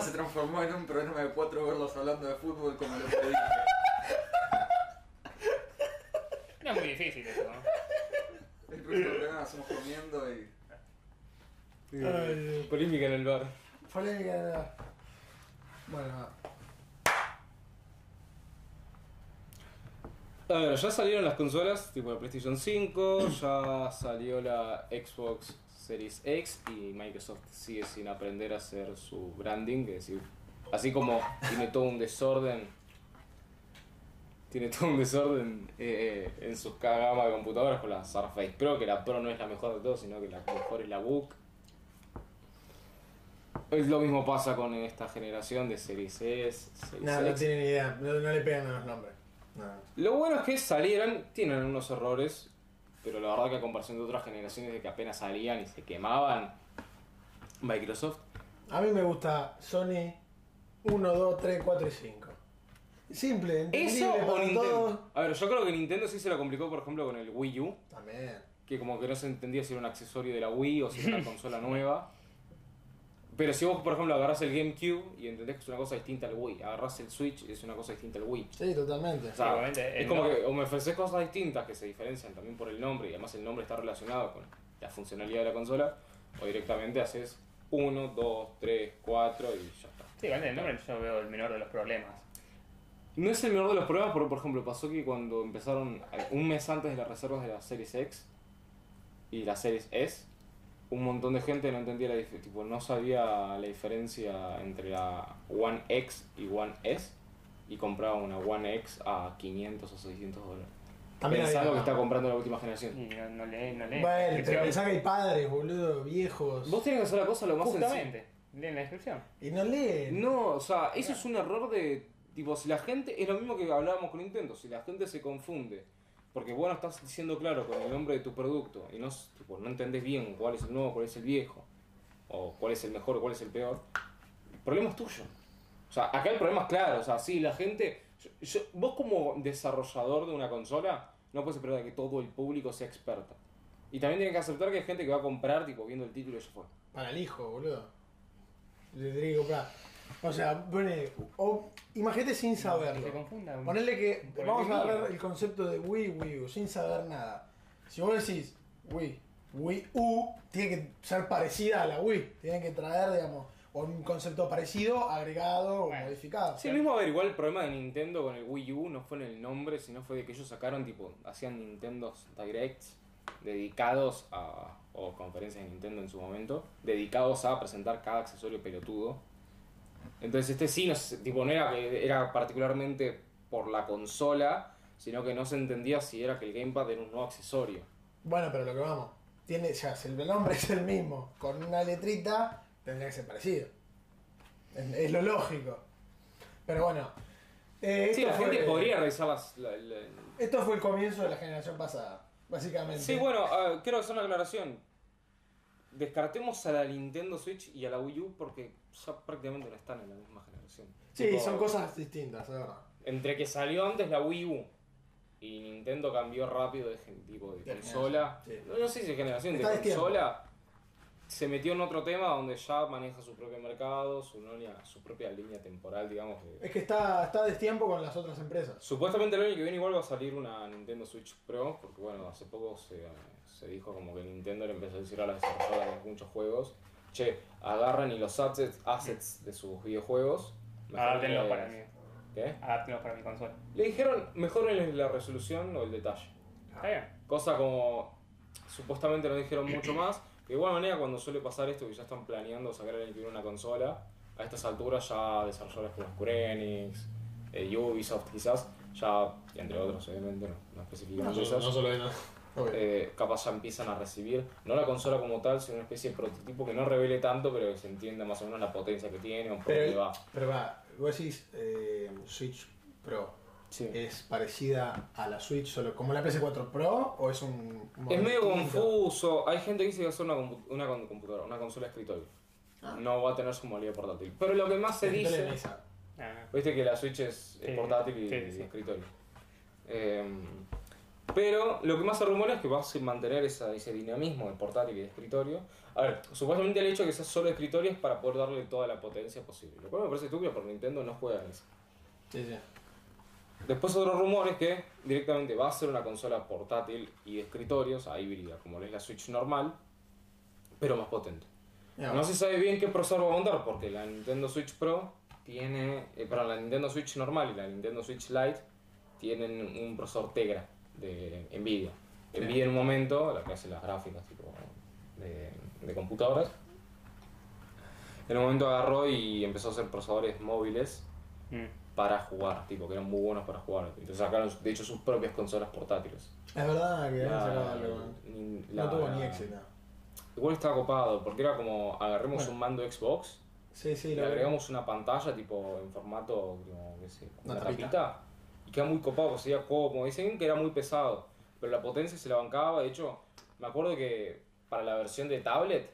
programa se transformó en un programa de cuatro gordos hablando de fútbol como lo que dije. No es muy difícil eso, ¿no? El próximo programa hacemos comiendo y. Ay, Polémica en el bar. Polémica de verdad. Bueno, A ver, ya salieron las consolas, tipo la PlayStation 5, ya salió la Xbox Series X y Microsoft sigue sin aprender a hacer su branding, es decir, así como tiene todo un desorden, tiene todo un desorden eh, en sus gama de computadoras con la Surface Pro, que la Pro no es la mejor de todos, sino que la mejor es la Book. Lo mismo pasa con esta generación de Series S, Series no X. tienen ni idea. No, no le pegan a los nombres. Lo bueno es que salieron, tienen unos errores, pero la verdad que a comparación de otras generaciones de que apenas salían y se quemaban, Microsoft. A mí me gusta Sony 1, 2, 3, 4 y 5. Simple, ¿Eso o para Nintendo? todos. A ver, yo creo que Nintendo sí se lo complicó, por ejemplo, con el Wii U, También. que como que no se entendía si era un accesorio de la Wii o si era una consola nueva. Pero si vos, por ejemplo, agarrás el GameCube y entendés que es una cosa distinta al Wii, agarrás el Switch y es una cosa distinta al Wii. Sí, totalmente. O sea, es como no- que o me ofreces cosas distintas que se diferencian también por el nombre y además el nombre está relacionado con la funcionalidad de la consola, o directamente haces 1, 2, 3, 4 y ya está. Sí, igualmente el nombre yo veo el menor de los problemas. No es el menor de los problemas, porque por ejemplo pasó que cuando empezaron un mes antes de las reservas de la Series X y la Series S, un montón de gente no entendía la tipo no sabía la diferencia entre la One X y One S y compraba una One X a 500 o 600 dólares. También Pensando había- que está comprando la última generación. Y no, no lee, no lee. Bueno, pero pero- pensá que hay padres, boludo, viejos. Vos tenés que hacer la cosa lo más sencilla. Justamente, leen la descripción. Y no leen. No, o sea, eso es un error de. Tipo, si la gente. Es lo mismo que hablábamos con Nintendo. Si la gente se confunde. Porque bueno, estás diciendo claro con el nombre de tu producto. Y no, tipo, no entendés bien cuál es el nuevo, cuál es el viejo. O cuál es el mejor cuál es el peor. El problema es tuyo. O sea, acá el problema es claro. O sea, sí, la gente. vos como desarrollador de una consola. No puedes esperar que todo el público sea experto. Y también tienes que aceptar que hay gente que va a comprar, tipo, viendo el título y ya fue. Para el hijo, boludo. Le tenés que. O sea, pone. O, imagínate sin saberlo. se confunda. Ponele que. Vamos a ver el concepto de Wii, Wii U, sin saber nada. Si vos decís Wii, Wii U, tiene que ser parecida a la Wii. Tiene que traer, digamos, o un concepto parecido, agregado o Bueno. modificado. Sí, mismo a ver, igual el problema de Nintendo con el Wii U no fue en el nombre, sino fue de que ellos sacaron, tipo, hacían Nintendos Directs dedicados a, o conferencias de Nintendo en su momento, dedicados a presentar cada accesorio pelotudo. Entonces este sí, no, tipo, no era que era particularmente por la consola, sino que no se entendía si era que el Gamepad era un nuevo accesorio. Bueno, pero lo que vamos. Tiene, ya, si el nombre es el mismo, con una letrita, tendría que ser parecido. Es, es lo lógico. Pero bueno. eh, Sí, la gente podría revisar las... la- la- Esto fue el comienzo de la generación pasada, básicamente. Sí, bueno, quiero hacer una aclaración. Descartemos a la Nintendo Switch y a la Wii U porque ya prácticamente no están en la misma generación. Sí, Tipo, son cosas distintas, es verdad. Entre que salió antes la Wii U y Nintendo cambió rápido de gen- tipo de De consola. sí. No, no sé si de generación, de Está de tiempo. consola. Se metió en otro tema donde ya maneja su propio mercado, su, línea- su propia línea temporal, digamos. de- Es que está, está a destiempo con las otras empresas. Supuestamente el año que viene igual va a salir una Nintendo Switch Pro, porque bueno, hace poco se, se dijo como que Nintendo le empezó a decir a las desarrolladoras de muchos juegos, che, agarren y los assets, assets de sus videojuegos. Adáptenlos mejorenles- para mí. ¿Qué? Adáptenlos para mi consola. Le dijeron, mejoren la resolución o el detalle. Está bien. Cosa como, supuestamente no dijeron mucho más. De igual manera, cuando suele pasar esto, que ya están planeando sacar el viene una consola, a estas alturas ya desarrolladores como Square Enix, eh, Ubisoft quizás, ya, y entre otros obviamente, no, no específicamente No, esos, no solo de nada. Eh, capaz ya empiezan a recibir, no la consola como tal, sino una especie de prototipo que no revele tanto, pero que se entienda más o menos la potencia que tiene, o por dónde pero, va. pero va, vos decís eh, Switch Pro. Sí. ¿Es parecida a la Switch solo como la PS4 Pro o es un. Es modelo medio distinto? confuso. Hay gente que dice que va a ser una, una computadora, una consola de escritorio. Ah. No va a tener su modalidad portátil. Pero lo que más se dice. mesa. Ah, Viste que la Switch es, es Sí, portátil y, sí, y escritorio. Eh, Pero lo que más se rumora es que vas a mantener esa- ese dinamismo de portátil y de escritorio. A ver, supuestamente el hecho de que sea solo escritorio es para poder darle toda la potencia posible. Lo cual me parece estúpido porque Nintendo no juega en eso. Sí, sí. Después otro rumor es que directamente va a ser una consola portátil y de escritorio, o sea, híbrida, como es la Switch normal, pero más potente. Mira, No se sabe bien qué procesador va a montar porque la Nintendo Switch Pro tiene, eh, perdón, la Nintendo Switch normal y la Nintendo Switch Lite tienen un procesador Tegra de Nvidia. Nvidia en un momento, la que hace las gráficas tipo de, de computadoras, en un momento agarró y empezó a hacer procesadores móviles Mm. para jugar, tipo que eran muy buenos para jugar. Entonces sacaron de hecho sus propias consolas portátiles. Es verdad que La- sacado algo. ni- No la- tuvo ni éxito. Igual estaba copado, porque era como agarremos Bueno. un mando Xbox Sí, sí, le agregamos una pantalla tipo en formato, como, qué sé, Una una tapita. tapita, y queda muy copado, porque sería cómodo. Dicen que era muy pesado, pero la potencia se la bancaba. De hecho, me acuerdo que para la versión de tablet,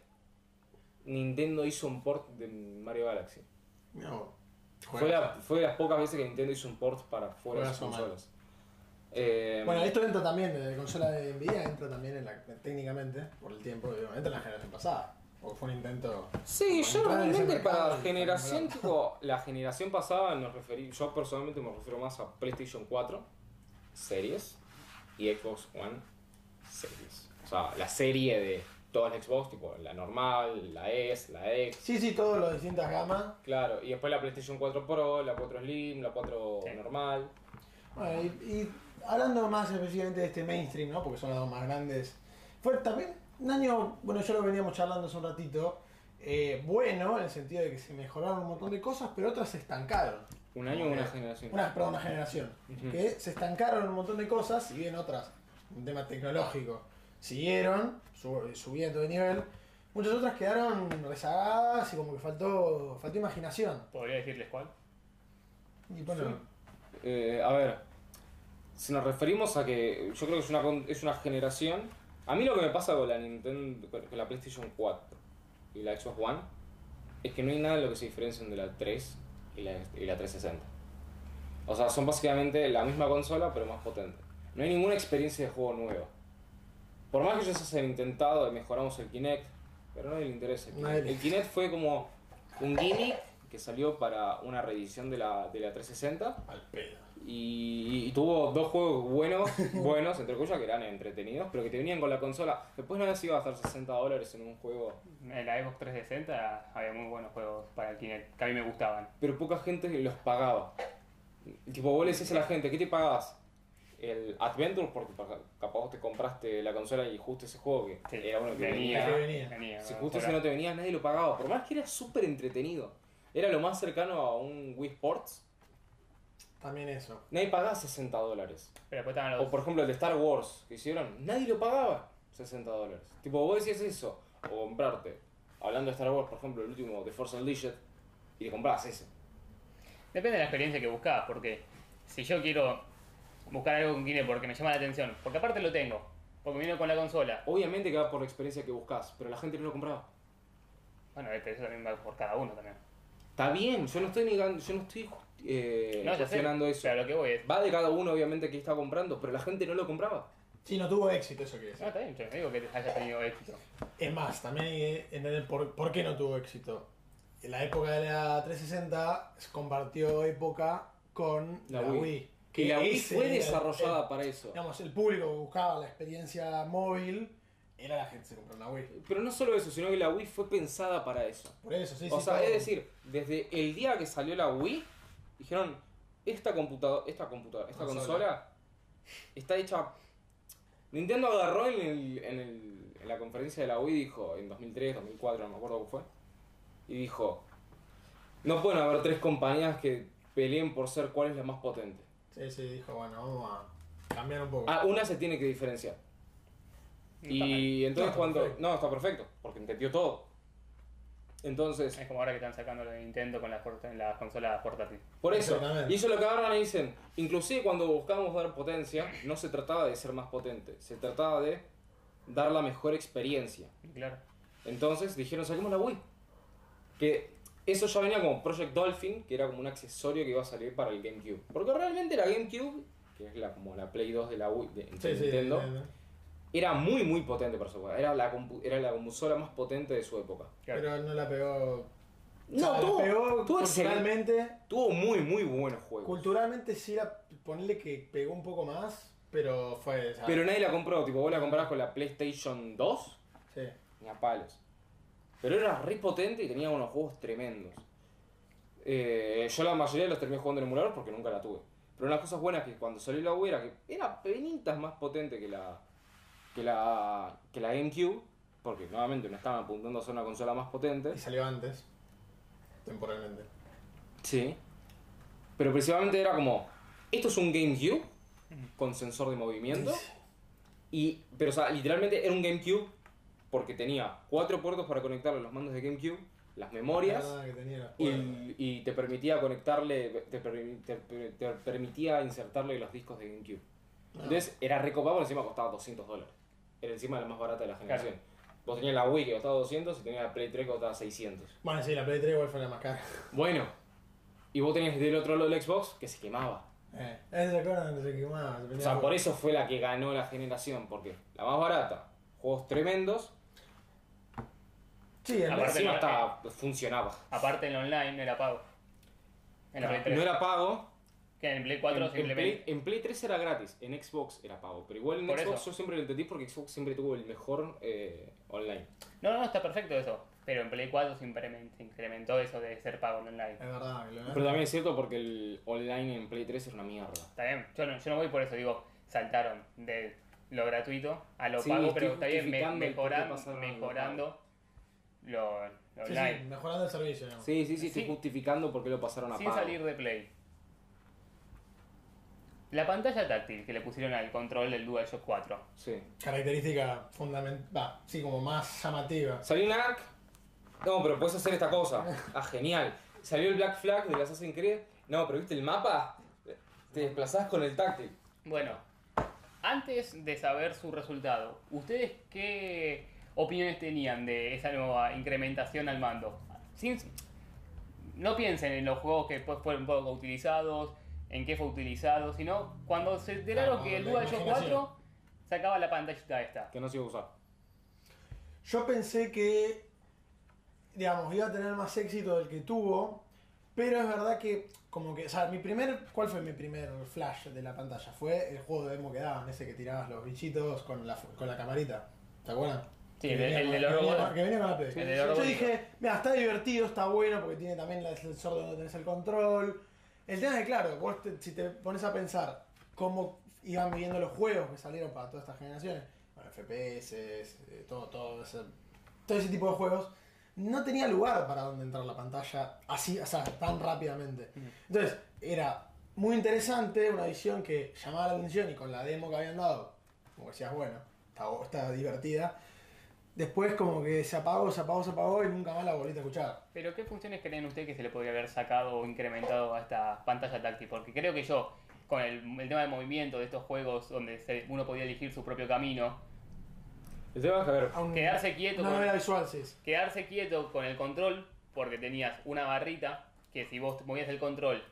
Nintendo hizo un port de Mario Galaxy. Vos. Fue, la- fue de las pocas veces que Nintendo hizo un port para fuera de sus consolas. Eh, Bueno, esto entra también, de consola de Nvidia entra también en la, técnicamente, por el tiempo, obviamente en la generación pasada. Porque fue un intento. Sí, yo realmente para generación, tipo, la generación pasada nos referí, yo personalmente me refiero más a PlayStation 4 Series y Xbox One Series. O sea, la serie de todas las Xbox, tipo la normal, la S, la X, Sí, sí, todas las distintas gamas. claro, y después la PlayStation 4 Pro, la 4 Slim, la 4 Sí. normal. Bueno, y, y hablando más específicamente de este mainstream, ¿no? Porque son las dos más grandes. Fue también un año, bueno, ya lo veníamos charlando hace un ratito, eh, bueno, en el sentido de que se mejoraron un montón de cosas, pero otras se estancaron. Un año o una generación. Una, perdón, una generación. Que se estancaron un montón de cosas, si bien otras, un tema tecnológico, siguieron su- subiendo de nivel. Muchas otras quedaron rezagadas y como que faltó, faltó imaginación. ¿Podría decirles cuál? Y bueno, Eh, a ver, si nos referimos a que yo creo que es una, con- es una generación. A mí lo que me pasa con la Nintendo, con la PlayStation 4 y la Xbox One es que no hay nada en lo que se diferencien de la 3 y la, y la 360. O sea, son básicamente la misma consola pero más potente. No hay ninguna experiencia de juego nueva. Por más que ellos hayan intentado, mejoramos el Kinect, pero a nadie le interesa. El Kinect, El Kinect fue como un gimmick que salió para una reedición de la, de la 360 al pedo. y, y tuvo dos juegos buenos, buenos, entre comillas, que eran entretenidos, pero que te venían con la consola. Después nadie se iba a gastar 60 dólares en un juego, En la Xbox 360 había muy buenos juegos para el Kinect, que a mí me gustaban. pero poca gente los pagaba. Tipo, vos le decís a la gente, ¿qué te pagás? El Adventure, porque pa- capaz vos te compraste la consola y justo ese juego que Sí, era uno que venía, venía. venía. venía, Si ¿no? justo ese no te venía, nadie lo pagaba. Por más que era súper entretenido. Era lo más cercano a un Wii Sports. También eso. Nadie pagaba 60 dólares. Pero después estaban los... O por ejemplo el de Star Wars que hicieron, nadie lo pagaba 60 dólares. Tipo, vos decías eso, o comprarte, hablando de Star Wars, por ejemplo, el último de Force Unleashed, y te comprabas ese. Depende de la experiencia que buscabas, porque si yo quiero buscar algo con Kinect porque me llama la atención, porque aparte lo tengo, porque vino con la consola, Obviamente que va por la experiencia que buscas, pero la gente no lo compraba. bueno, pero eso también va por cada uno también. Está bien, yo no estoy negando, yo no estoy eh, No, cuestionando eso. pero lo que voy es... Va de cada uno, obviamente, que está comprando, pero la gente no lo compraba. Sí, no tuvo éxito, eso No, decir. está bien, yo no digo que haya tenido éxito. Es más, también hay que entender por, por qué no tuvo éxito. En la época de la 360 se compartió época con La la, Wii. Wii. Y la Wii fue el- desarrollada el- para eso. digamos, el público que buscaba la experiencia móvil era la gente que se compró una Wii. Pero no solo eso, sino que la Wii fue pensada para eso. Por eso, sí, O sí. sea, es decir, desde el día que salió la Wii, dijeron, esta computadora, esta computadora, esta Consola. consola, está hecha... Nintendo agarró en, el- en el- en la conferencia de la Wii, dijo, en 2003, 2004, no me acuerdo cómo fue, y dijo, no pueden haber tres compañías que peleen por ser cuál es la más potente. Sí, sí, dijo, bueno, vamos a cambiar un poco. Ah, una se tiene que diferenciar. Y entonces No, cuando... perfecto. No, está perfecto, porque entendió todo. Entonces... Es como ahora que están sacando lo de Nintendo con las, las consolas portátiles. Por eso, y eso es lo que agarran y dicen, inclusive cuando buscábamos dar potencia, no se trataba de ser más potente, se trataba de dar la mejor experiencia. Claro. Entonces dijeron, saquemos la Wii. Que eso ya venía como Project Dolphin, que era como un accesorio que iba a salir para el GameCube. Porque realmente la GameCube que es la, como la Play 2 de la Wii, de, de Sí, sí, Nintendo, sí, sí. Era muy, muy potente para su época. Era la, era la consola más potente de su época. Pero no la pegó. No, o sea, tuvo- la pegó tuvo culturalmente. Tuvo muy, muy buenos juegos. Culturalmente sí la ponerle que pegó un poco más, pero fue. Pero nadie la compró, tipo, vos la comprabas con la PlayStation 2, sí. ni a palos. Pero era re potente y tenía unos juegos tremendos. Eh, yo la mayoría los terminé jugando en emulador porque nunca la tuve. Pero una de las cosas buenas que cuando salió la Wii era que era penitas más potente que la, que la, que la GameCube. Porque nuevamente no estaban apuntando a ser una consola más potente. Y salió antes. Temporalmente. Sí. Pero principalmente era como, esto es un GameCube con sensor de movimiento. Y, pero o sea, literalmente era un GameCube porque tenía cuatro puertos para conectarle los mandos de GameCube, las memorias, Ah, que tenía y, y te permitía conectarle, te, permi- te- te permitía insertarle los discos de GameCube. Ah. Entonces era recopado, encima costaba 200 dólares. Era encima la más barata de la generación. Vos tenías la Wii que costaba 200 y tenías la Play 3 que costaba 600. Bueno, sí, la Play 3 igual fue la más cara. Bueno, y vos tenías del otro lado el Xbox que se quemaba. Eh, ese se acuerdan donde se quemaba. se O sea, por eso fue la que ganó la generación, porque la más barata, juegos tremendos, Sí, el Aparte, encima no, estaba, funcionaba. Aparte en online no era pago. En la Play 3. No era pago, Que en Play 4 en, en simplemente. Play, en Play 3 era gratis, en Xbox era pago, pero igual en Por Xbox eso. yo siempre lo entendí porque Xbox siempre tuvo el mejor eh, online. No, no, está perfecto eso. Pero en Play 4 se incremen- se incrementó eso de ser pago en online. Es verdad. Pero también es cierto porque el online en Play 3 era una mierda. Está bien, yo no, yo no voy por eso, digo, saltaron de lo gratuito a lo Sí, pago, pero está bien me- mejoran- mejorando lo, lo Sí, online. sí, mejorando el servicio. Sí, sí, sí, estoy Sí. justificando por qué lo pasaron a Sin pago. salir de Play. La pantalla táctil que le pusieron al control del DualShock 4. Sí. Característica fundamental. Va, sí, como más llamativa. Salió un ARC. No, pero puedes hacer esta cosa. Ah, genial. Salió el Black Flag del Assassin's Creed. No, pero viste el mapa. Te desplazás con el táctil. Bueno, antes de saber su resultado, ¿ustedes qué opiniones tenían de esa nueva incrementación al mando? Sin- no piensen en los juegos que fueron poco utilizados, en qué fue utilizado, sino cuando se enteraron que el DualShock imaginación. 4 sacaba la pantallita esta. Que no se iba a usar. Yo pensé que, digamos, iba a tener más éxito del que tuvo, pero es verdad que, como que, o sea, mi primer, ¿cuál fue mi primer flash de la pantalla? Fue el juego de demo que daban, ese que tirabas los bichitos con la, con la camarita. ¿Te acuerdas? Sí, Que el el de los que venía robots. con- Que venía con la Play. El de los Yo robots. dije, mira, está divertido, está bueno, porque tiene también el sensor de donde tenés el control. El tema es que, claro, vos te- si te pones a pensar cómo iban viviendo los juegos que salieron para todas estas generaciones, bueno, FPS, eh, todo, todo, ese, todo ese tipo de juegos, no tenía lugar para donde entrar la pantalla así, o sea, tan rápidamente. Entonces, era muy interesante, una visión que llamaba la atención y con la demo que habían dado, como decías, bueno, está, está divertida. Después como que se apagó, se apagó, se apagó y nunca más la volviste a escuchar. Pero ¿qué funciones creen ustedes que se le podría haber sacado o incrementado a esta pantalla táctil? Porque creo que yo, con el, el tema de movimiento de estos juegos donde se- uno podía elegir su propio camino, El tema es que, a ver, quedarse quieto Una con- novela visual, sí. quedarse quieto con el control, porque tenías una barrita que si vos movías el control,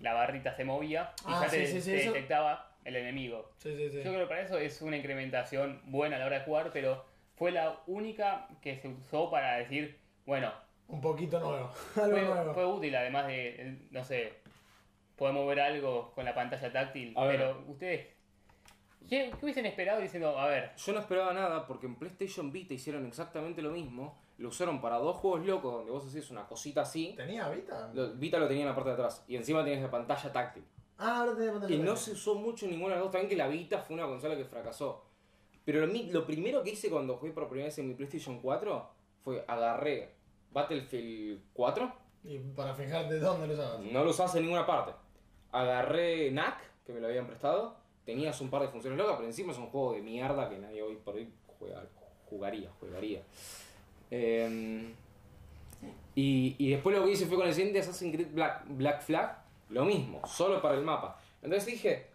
la barrita se movía y Ah, ya te, sí, te detectaba el enemigo. Sí, sí, sí. Yo creo que para eso es una incrementación buena a la hora de jugar, pero fue la única que se usó para decir, bueno, Un poquito nuevo. Algo fue, nuevo. fue útil, además de, no sé, podemos ver algo con la pantalla táctil, A ver. pero ustedes, ¿qué, qué hubiesen esperado diciendo, a ver, yo no esperaba nada porque en PlayStation Vita hicieron exactamente lo mismo. Lo usaron para dos juegos locos donde vos hacías una cosita así. ¿Tenía Vita? Lo- Vita lo tenía en la parte de atrás y encima tenías la pantalla táctil. Ah, ahora tenía pantalla. Y no se usó mucho en ninguna de las dos. También que la Vita fue una consola que fracasó. Pero lo, lo primero que hice cuando jugué por primera vez en mi PlayStation 4 fue agarré Battlefield 4. Y para fijarte dónde lo usabas. No lo usabas en ninguna parte. Agarré NAC, que me lo habían prestado. Tenías un par de funciones locas, pero encima es un juego de mierda que nadie hoy por hoy juega- jugaría, jugaría. Eh, y, y después lo que hice fue con el siguiente Assassin's Creed Black, Black Flag, lo mismo, solo para el mapa. Entonces dije,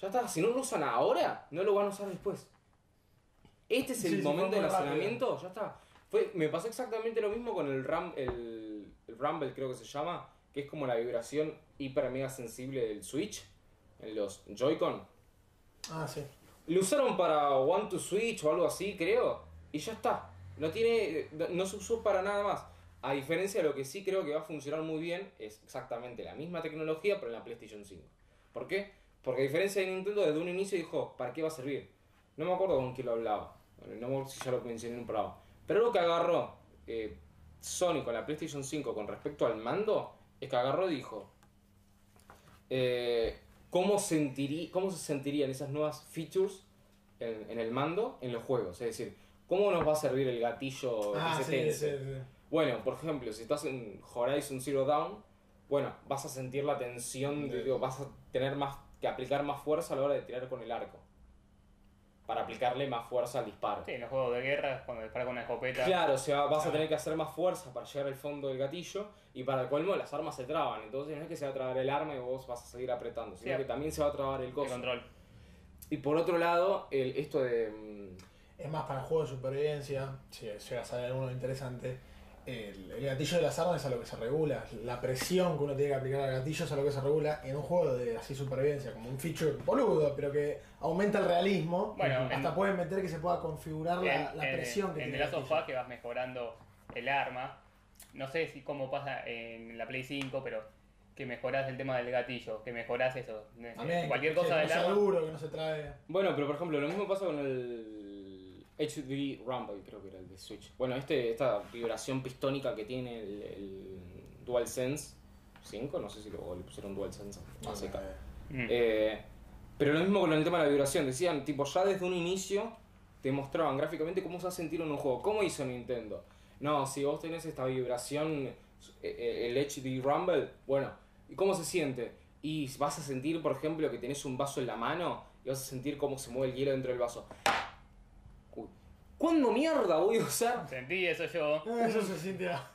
ya está, si no lo usan ahora, no lo van a usar después. Este es el Sí, momento del almacenamiento, ya está. Fue, me pasó exactamente lo mismo con el, Ram, el, el Rumble, creo que se llama, que es como la vibración hiper mega sensible del Switch. en los Joy-Con. Ah, sí. Lo usaron para One to Switch o algo así, creo. Y ya está. No tiene. No se usó para nada más. A diferencia de lo que sí creo que va a funcionar muy bien, es exactamente la misma tecnología, pero en la PlayStation 5. ¿Por qué? Porque a diferencia de Nintendo, desde un inicio dijo, ¿para qué va a servir? No me acuerdo con quién lo hablaba. Bueno, no me si ya lo mencioné en un programa. Pero lo que agarró eh, Sony con la PlayStation 5 con respecto al mando, es que agarró y dijo, eh, ¿cómo, sentirí, ¿cómo se sentirían esas nuevas features en, en el mando en los juegos? Es decir, ¿cómo nos va a servir el gatillo Ah, que se sí, tense? sí, sí. Bueno, por ejemplo, si estás en Horizon Zero Dawn, bueno, vas a sentir la tensión, digo, vas a tener más que aplicar más fuerza a la hora de tirar con el arco. Para aplicarle más fuerza al disparo. Sí, en los juegos de guerra, cuando disparas con una escopeta. Claro, o sea, vas a tener que hacer más fuerza para llegar al fondo del gatillo y para el colmo las armas se traban. Entonces no es que se va a trabar el arma y vos vas a seguir apretando, sino Sí. que también se va a trabar el coso. control. Y por otro lado, el, esto de... mm, Es más para juegos de supervivencia, si llega a saber alguno interesante. El, el gatillo de las armas es a lo que se regula. La presión que uno tiene que aplicar al gatillo es a lo que se regula en un juego de así supervivencia, como un feature boludo, pero que aumenta el realismo. Bueno, Hasta en- pueden meter que se pueda configurar la, en, la en- presión que en tiene The el Last of que vas mejorando el arma. No sé si cómo pasa en la Play 5, pero que mejorás el tema del gatillo, que mejorás eso. También, Cualquier que cosa no del sea arma. duro, que no se trae. Bueno, pero por ejemplo, lo mismo pasa con el HD Rumble, creo que era el de Switch. Bueno, este, esta vibración pistónica que tiene el, el DualSense 5, no sé si lo, le pusieron DualSense a seca. Mm. Eh, pero lo mismo con el tema de la vibración. Decían, tipo, ya desde un inicio te mostraban gráficamente cómo se va a sentir en un juego. ¿Cómo hizo Nintendo? No, si vos tenés esta vibración, eh, el HD Rumble, bueno, ¿y cómo se siente? Y vas a sentir, por ejemplo, que tenés un vaso en la mano y vas a sentir cómo se mueve el hielo dentro del vaso. ¿Cuándo mierda voy a usar? Sentí eso yo. Eso se siente. a-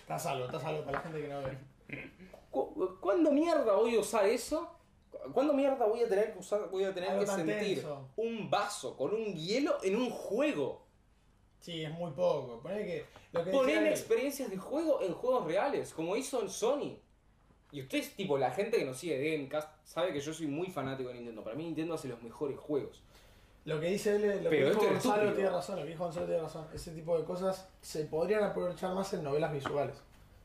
Está salvo, está salvo para la gente que no ve. ¿Cu- ¿Cuándo mierda voy a usar eso? ¿Cuándo mierda voy a tener que usar, voy a tener Algo que tan sentir tenso. un vaso con un hielo en un juego? Sí, es muy poco. Poné que lo que Poner decía él- experiencias de juego en juegos reales, como hizo en Sony. Y ustedes, tipo, la gente que nos sigue de Gamecast, sabe que yo soy muy fanático de Nintendo. Para mí Nintendo hace los mejores juegos. Lo que dice él, lo Pero que dijo esto es Gonzalo tiene razón, lo que dijo Gonzalo tiene razón. Ese tipo de cosas se podrían aprovechar más en novelas visuales.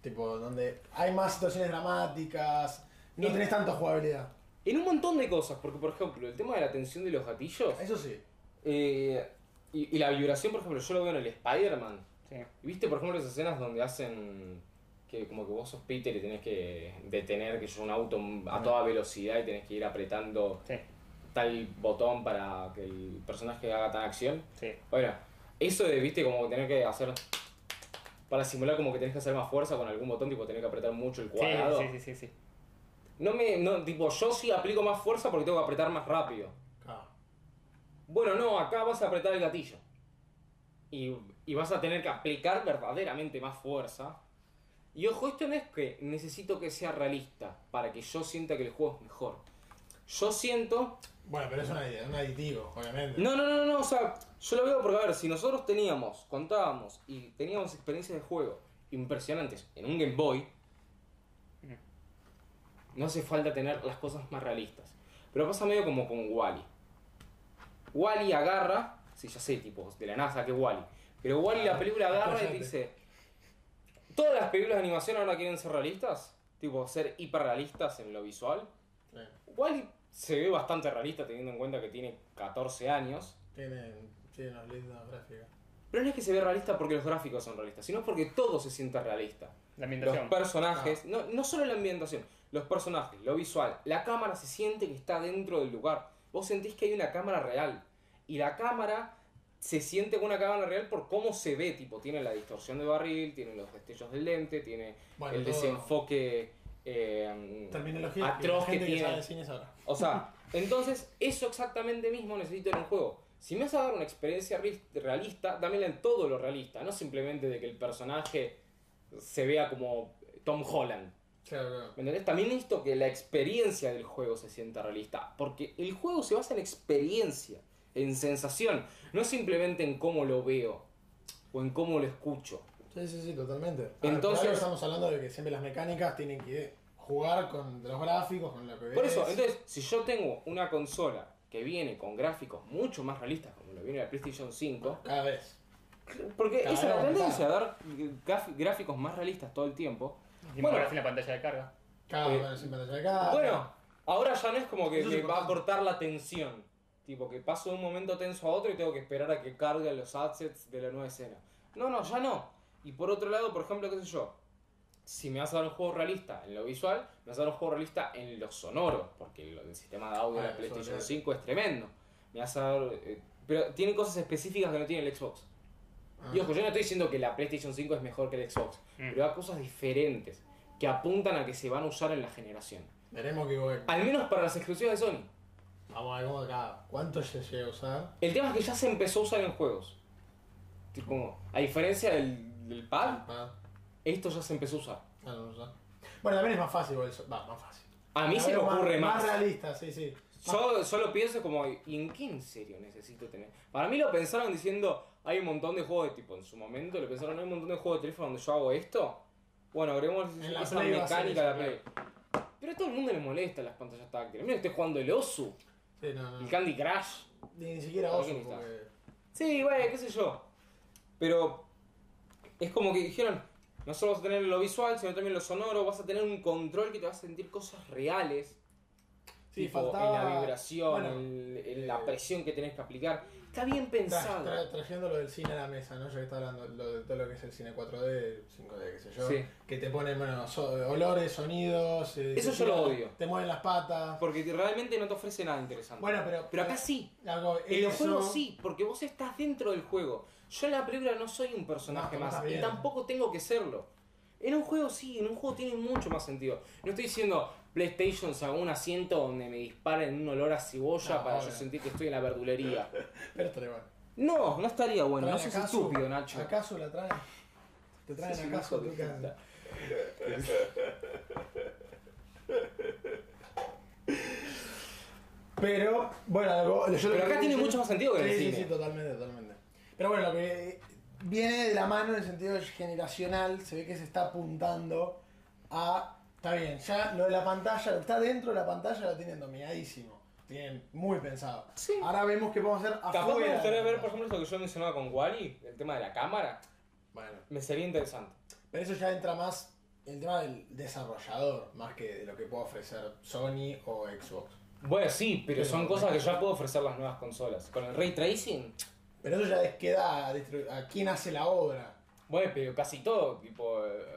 Tipo, donde hay más situaciones dramáticas, no Y- tenés tanta jugabilidad. En un montón de cosas, porque por ejemplo, el tema de la tensión de los gatillos Eso sí. eh, y, y la vibración, por ejemplo, yo lo veo en el Spider-Man. Sí. ¿Y ¿Viste, por ejemplo, esas escenas donde hacen que como que vos sos Peter y tenés que detener que es un auto a toda velocidad y tenés que ir apretando Sí, tal botón para que el personaje haga tal acción? sí. Bueno, eso de, viste, como tener que hacer. Para simular como que tenés que hacer más fuerza con algún botón, tipo tener que apretar mucho el cuadrado. sí, sí, sí, sí. No me. No, tipo, yo sí aplico más fuerza porque tengo que apretar más rápido. Claro. Bueno, no, acá vas a apretar el gatillo. Y, y vas a tener que aplicar verdaderamente más fuerza. Y ojo, esto no es que necesito que sea realista para que yo sienta que el juego es mejor. Yo siento Bueno, pero es una idea, un aditivo, obviamente. No, no, no, no, o sea, yo lo veo porque, a ver, si nosotros teníamos, contábamos y teníamos experiencias de juego impresionantes en un Game Boy, no hace falta tener las cosas más realistas. Pero pasa medio como con Wally. Wally agarra, sí, ya sé, tipo, de la NASA que Wally. Pero Wally la película agarra y te dice, ¿todas las películas de animación ahora quieren ser realistas? Tipo, ser hiperrealistas en lo visual. Sí. Wally se ve bastante realista teniendo en cuenta que tiene 14 años. Tienen, tienen unos lindos gráficos. Pero no es que se vea realista porque los gráficos son realistas, sino porque todo se siente realista. La Los ambientación. personajes, no, no solo la ambientación, los personajes, lo visual, la cámara se siente que está dentro del lugar. Vos sentís que hay una cámara real. Y la cámara se siente como una cámara real por cómo se ve, tipo, tiene la distorsión de barril, tiene los destellos del lente, tiene Bueno, el todo- desenfoque eh, Terminología atroz la que que, tiene. sabe cine. O sea, entonces eso exactamente mismo necesito en un juego. Si me vas a dar una experiencia ri- realista, dámela en todo lo realista, no simplemente de que el personaje se vea como Tom Holland. Claro, claro. ¿Me entendés? También necesito que la experiencia del juego se sienta realista, porque el juego se basa en experiencia, en sensación, no simplemente en cómo lo veo o en cómo lo escucho. Sí, sí, sí, totalmente. Entonces- Entonces estamos hablando de que siempre las mecánicas tienen que jugar con los gráficos, con lo que Por eso, entonces, si yo tengo una consola que viene con gráficos mucho más realistas, como lo viene la PlayStation 5, Cada vez. porque Cada esa es la tendencia, a dar gráficos más realistas todo el tiempo. Y Bueno. ahora sí la pantalla de carga. Cada Eh, vez sin pantalla de cada. Bueno, ahora ya no es como que me va a cortar la tensión. Tipo, que paso de un momento tenso a otro y tengo que esperar a que carguen los assets de la nueva escena. No, no, ya no. Y por otro lado, por ejemplo, qué sé yo, si me vas a dar un juego realista en lo visual, me vas a dar un juego realista en lo sonoro, porque el sistema de audio de Ah, la PlayStation olvidate. 5 es tremendo. Me vas a dar... eh, pero tiene cosas específicas que no tiene el Xbox. Ah. Y ojo, yo no estoy diciendo que la PlayStation 5 es mejor que el Xbox, Mm. pero hay cosas diferentes que apuntan a que se van a usar en la generación. Veremos que bueno. Al menos para las exclusivas de Sony. Vamos a ver cómo acá. ¿Cuánto se llega a usar? El tema es que ya se empezó a usar en juegos. Tipo, a diferencia del, del pad, esto ya se empezó a usar. ah, no lo. Bueno, también es más fácil igual eso. Va, más fácil. A mí se me ocurre más. Más realista, sí, sí. Yo solo pienso como, ¿y en qué en serio necesito tener? Para mí lo pensaron diciendo, hay un montón de juegos de tipo, en su momento lo pensaron, hay un montón de juegos de teléfono donde yo hago esto. Bueno, agregamos En la esa Play va a ser mecánica a la eso, Play. Pero a todo el mundo le molesta las pantallas táctiles. Mira, estoy jugando el Osu, Sí, no, no. el Candy Crush. Ni, ni siquiera ¿Para oso, qué necesitas? porque. Sí, güey, qué sé yo. Pero es como que dijeron, no solo vas a tener lo visual, sino también lo sonoro, vas a tener un control que te va a sentir cosas reales. Sí, tipo, faltaba- en la vibración, bueno, en, en la eh, presión que tenés que aplicar. Está bien Tra- pensado. tra- trayendo lo del cine a la mesa, ¿no? Ya que está hablando lo de todo lo que es el cine 4D, 5D, qué sé yo. Sí. Que te ponen, bueno, so- olores, sonidos. eh, Eso yo lo odio. Te mueven las patas. Porque realmente no te ofrece nada interesante. Bueno, pero. pero acá sí. Algo, En los juegos sí, porque vos estás dentro del juego. Yo en la película no soy un personaje No, más y tampoco tengo que serlo. En un juego sí, en un juego tiene mucho más sentido. No estoy diciendo PlayStation haga un asiento donde me disparen un olor a cebolla No, para obvio. yo sentir que estoy en la verdulería. Pero estaría bueno. No, no estaría bueno, no ¿Traen seas acaso- estúpido, Nacho. ¿Acaso la traen? ¿Te traen un acaso hijo a. Pero, bueno, yo Pero que acá tiene mucho más sentido que sí, el sí, cine. sí, totalmente, totalmente. Pero bueno, lo que viene de la mano en el sentido generacional, se ve que se está apuntando a. Está bien, ya lo de la pantalla, lo que está dentro de la pantalla lo tienen dominadísimo. Tienen muy pensado. Sí. Ahora vemos qué podemos hacer afuera. Capaz me gustaría ver, por ejemplo, eso que yo mencionaba con Wally, el tema de la cámara. Bueno, Me sería interesante. pero eso ya entra más en el tema del desarrollador, más que de lo que puede ofrecer Sony o Xbox. Bueno, sí, pero son cosas que ya puedo ofrecer las nuevas consolas. Con el ray tracing, Pero eso ya queda a, a quién hace la obra. bueno, pero casi todo. Tipo, eh,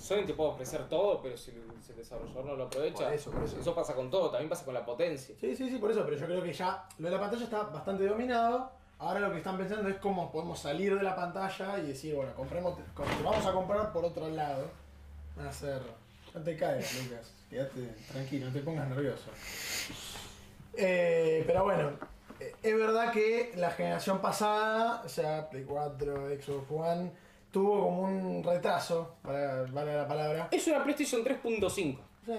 Sony te puede ofrecer todo, pero si, si el desarrollador no lo aprovecha, Por eso, por eso. pasa con todo, también pasa con la potencia. Sí, sí, sí, por eso, pero yo creo que ya lo de la pantalla está bastante dominado. Ahora lo que están pensando es cómo podemos salir de la pantalla y decir, bueno, compremos, com- vamos a comprar por otro lado. Van a ser. No te caigas, Lucas. Quédate tranquilo, no te pongas nervioso. Eh, pero bueno, eh, es verdad que la generación pasada, o sea, Play 4, Xbox One, tuvo como un retraso, para vale la palabra. Es una PlayStation 3.5. Sí.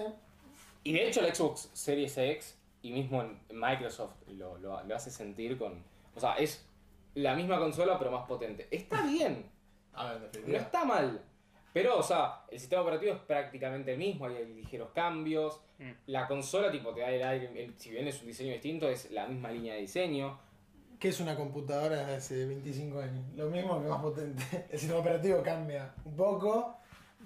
Y de hecho la Xbox Series X y mismo en Microsoft lo, lo- lo hace sentir con... O sea, es la misma consola pero más potente. Está bien, A ver, no está mal. Pero, o sea, el sistema operativo es prácticamente el mismo, hay ligeros cambios. Mm. La consola, tipo, te da el aire, el- si bien es un diseño distinto, es la misma línea de diseño. ¿Qué es una computadora de hace 25 años? Lo mismo que más potente. El sistema operativo cambia un poco,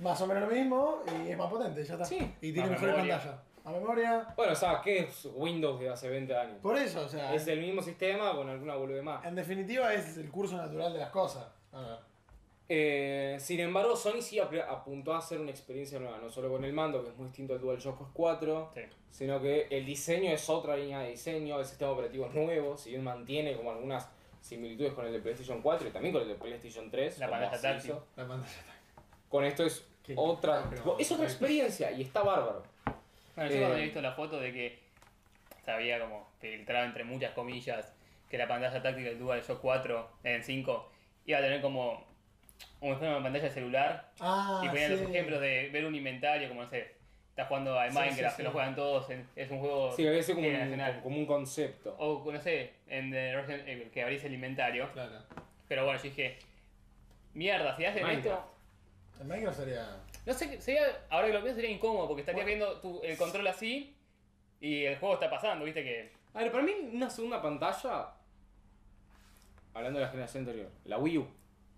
más o menos lo mismo, y es más potente, ya está. Sí. Y tiene mejor pantalla. A memoria. Bueno, o sea, ¿qué es Windows de hace 20 años? Por eso, o sea, Es el mismo sistema con alguna bolude más. en definitiva es el curso natural de las cosas. A ver. Eh, sin embargo, Sony sí ap- apuntó a hacer una experiencia nueva, no solo con el mando, que es muy distinto al DualShock 4, Sí. sino que el diseño es otra línea de diseño, el sistema operativo es nuevo, si bien mantiene como algunas similitudes con el de PlayStation 4 y también con el de PlayStation 3. La pantalla táctil. La pantalla. Con esto es Qué- otra, no, es otra experiencia y está bárbaro. Bueno, yo Eh, cuando había visto la foto de que se había como filtrado entre muchas comillas que la pantalla táctil del DualShock 4 en 5 iba a tener como un ejemplo de pantalla de celular Ah, y ponían sí. los ejemplos de ver un inventario como no sé, estás jugando Sí, Minecraft, sí, que lo juegan todos, en- es un juego Sí, debe ser como, un, como concepto. O no sé, en The Resident Evil, que abrís el inventario. Claro. Pero bueno, yo dije, mierda, si hacen Minecraft. esto, El Minecraft sería. No sé, sería, ahora que lo pienso sería incómodo porque estarías Bueno. viendo tu- el control así y el juego está pasando, viste que... A ver, para mí una segunda pantalla, hablando de la generación anterior, la Wii U.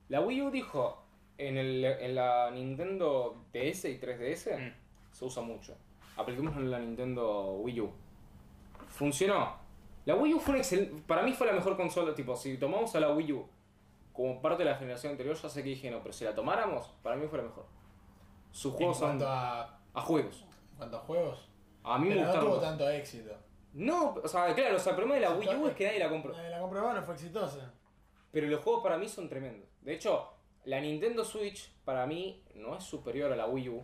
La Wii U dijo, en, el, en la Nintendo DS y 3DS Mm. se usa mucho. Apliquémoslo en la Nintendo Wii U. Funcionó. La Wii U fue un excel- para mí fue la mejor consola, tipo, si tomamos a la Wii U como parte de la generación anterior, ya sé que dije no, pero si la tomáramos, para mí fue la mejor. Sus En juegos son cuanto a, a juegos. en cuanto a juegos. A mí me Pero no gustaron. tuvo tanto éxito. No, o sea, claro, o sea, el problema de la Wii U es que nadie la compró. Eh, La comprobó, no fue exitosa. Pero los juegos para mí son tremendos. De hecho, la Nintendo Switch para mí no es superior a la Wii U.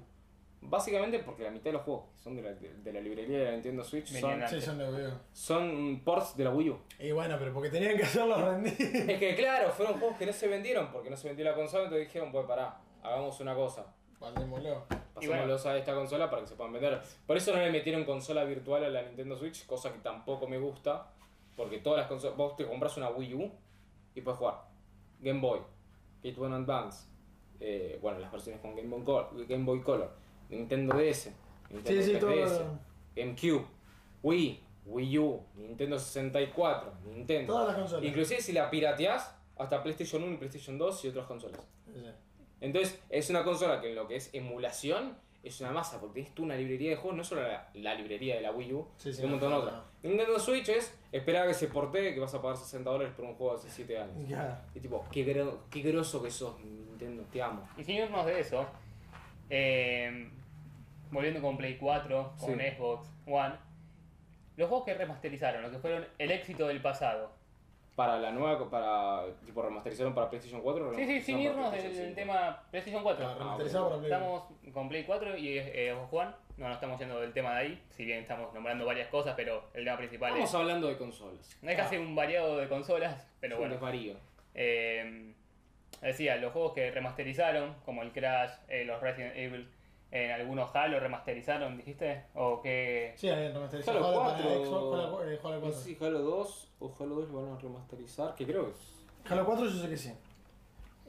Básicamente porque la mitad de los juegos que son de la, de la librería de la Nintendo Switch son, Sí, son de Wii U. son ports de la Wii U. Y bueno, pero porque tenían que hacerlos rendir. Es que claro, fueron juegos que no se vendieron porque no se vendió la consola, entonces dijeron, pues pará, hagamos una cosa. Pasémoslo. Pasémoslos a esta consola para que se puedan vender. Por eso no le metieron consola virtual a la Nintendo Switch, cosa que tampoco me gusta. Porque todas las consolas. Vos te compras una Wii U y puedes jugar Game Boy, Game Boy Advance, eh, bueno, las versiones con Game Boy, Color, Game Boy Color, Nintendo DS, Nintendo Sí, sí, 3DS, todo. GameCube, Wii, Wii U, Nintendo 64, Nintendo. Todas las consolas. Inclusive si la pirateás, hasta PlayStation 1 y PlayStation 2 y otras consolas. Sí. Entonces, es una consola que en lo que es emulación es una masa, porque tienes tú una librería de juegos, no solo la, la librería de la Wii U, Sí, sí, sino un montón de no, otras. Nintendo Switch es esperar a que se portee, que vas a pagar 60 dólares por un juego de hace 7 años. Ya. Y tipo, qué, gro- qué groso que sos, Nintendo, te amo. Y sin irnos de eso, eh, volviendo con Play 4, con Sí. Xbox One, los juegos que remasterizaron, los que fueron el éxito del pasado. Para la nueva, para, tipo, remasterizaron para PlayStation 4. Sí, sí, sin irnos del, PlayStation del 5. tema PlayStation 4. Claro, remasterizado para Play. Estamos con Play 4 y eh, One. No nos estamos yendo del tema de ahí, si bien estamos nombrando varias cosas, pero el tema principal Estamos es... hablando de consolas. No hay casi un variado de consolas, pero Es un bueno. desvarío. Eh, decía, los juegos que remasterizaron, como el Crash, eh, los Resident Evil, en algunos Halo remasterizaron, dijiste, o que Sí, hay remasterizado. Halo Halo para 4. Xbox, Halo, eh, Halo No 4. sé si Halo 2 o Halo 2 lo van a remasterizar, que creo que es. Halo 4 yo sé que sí.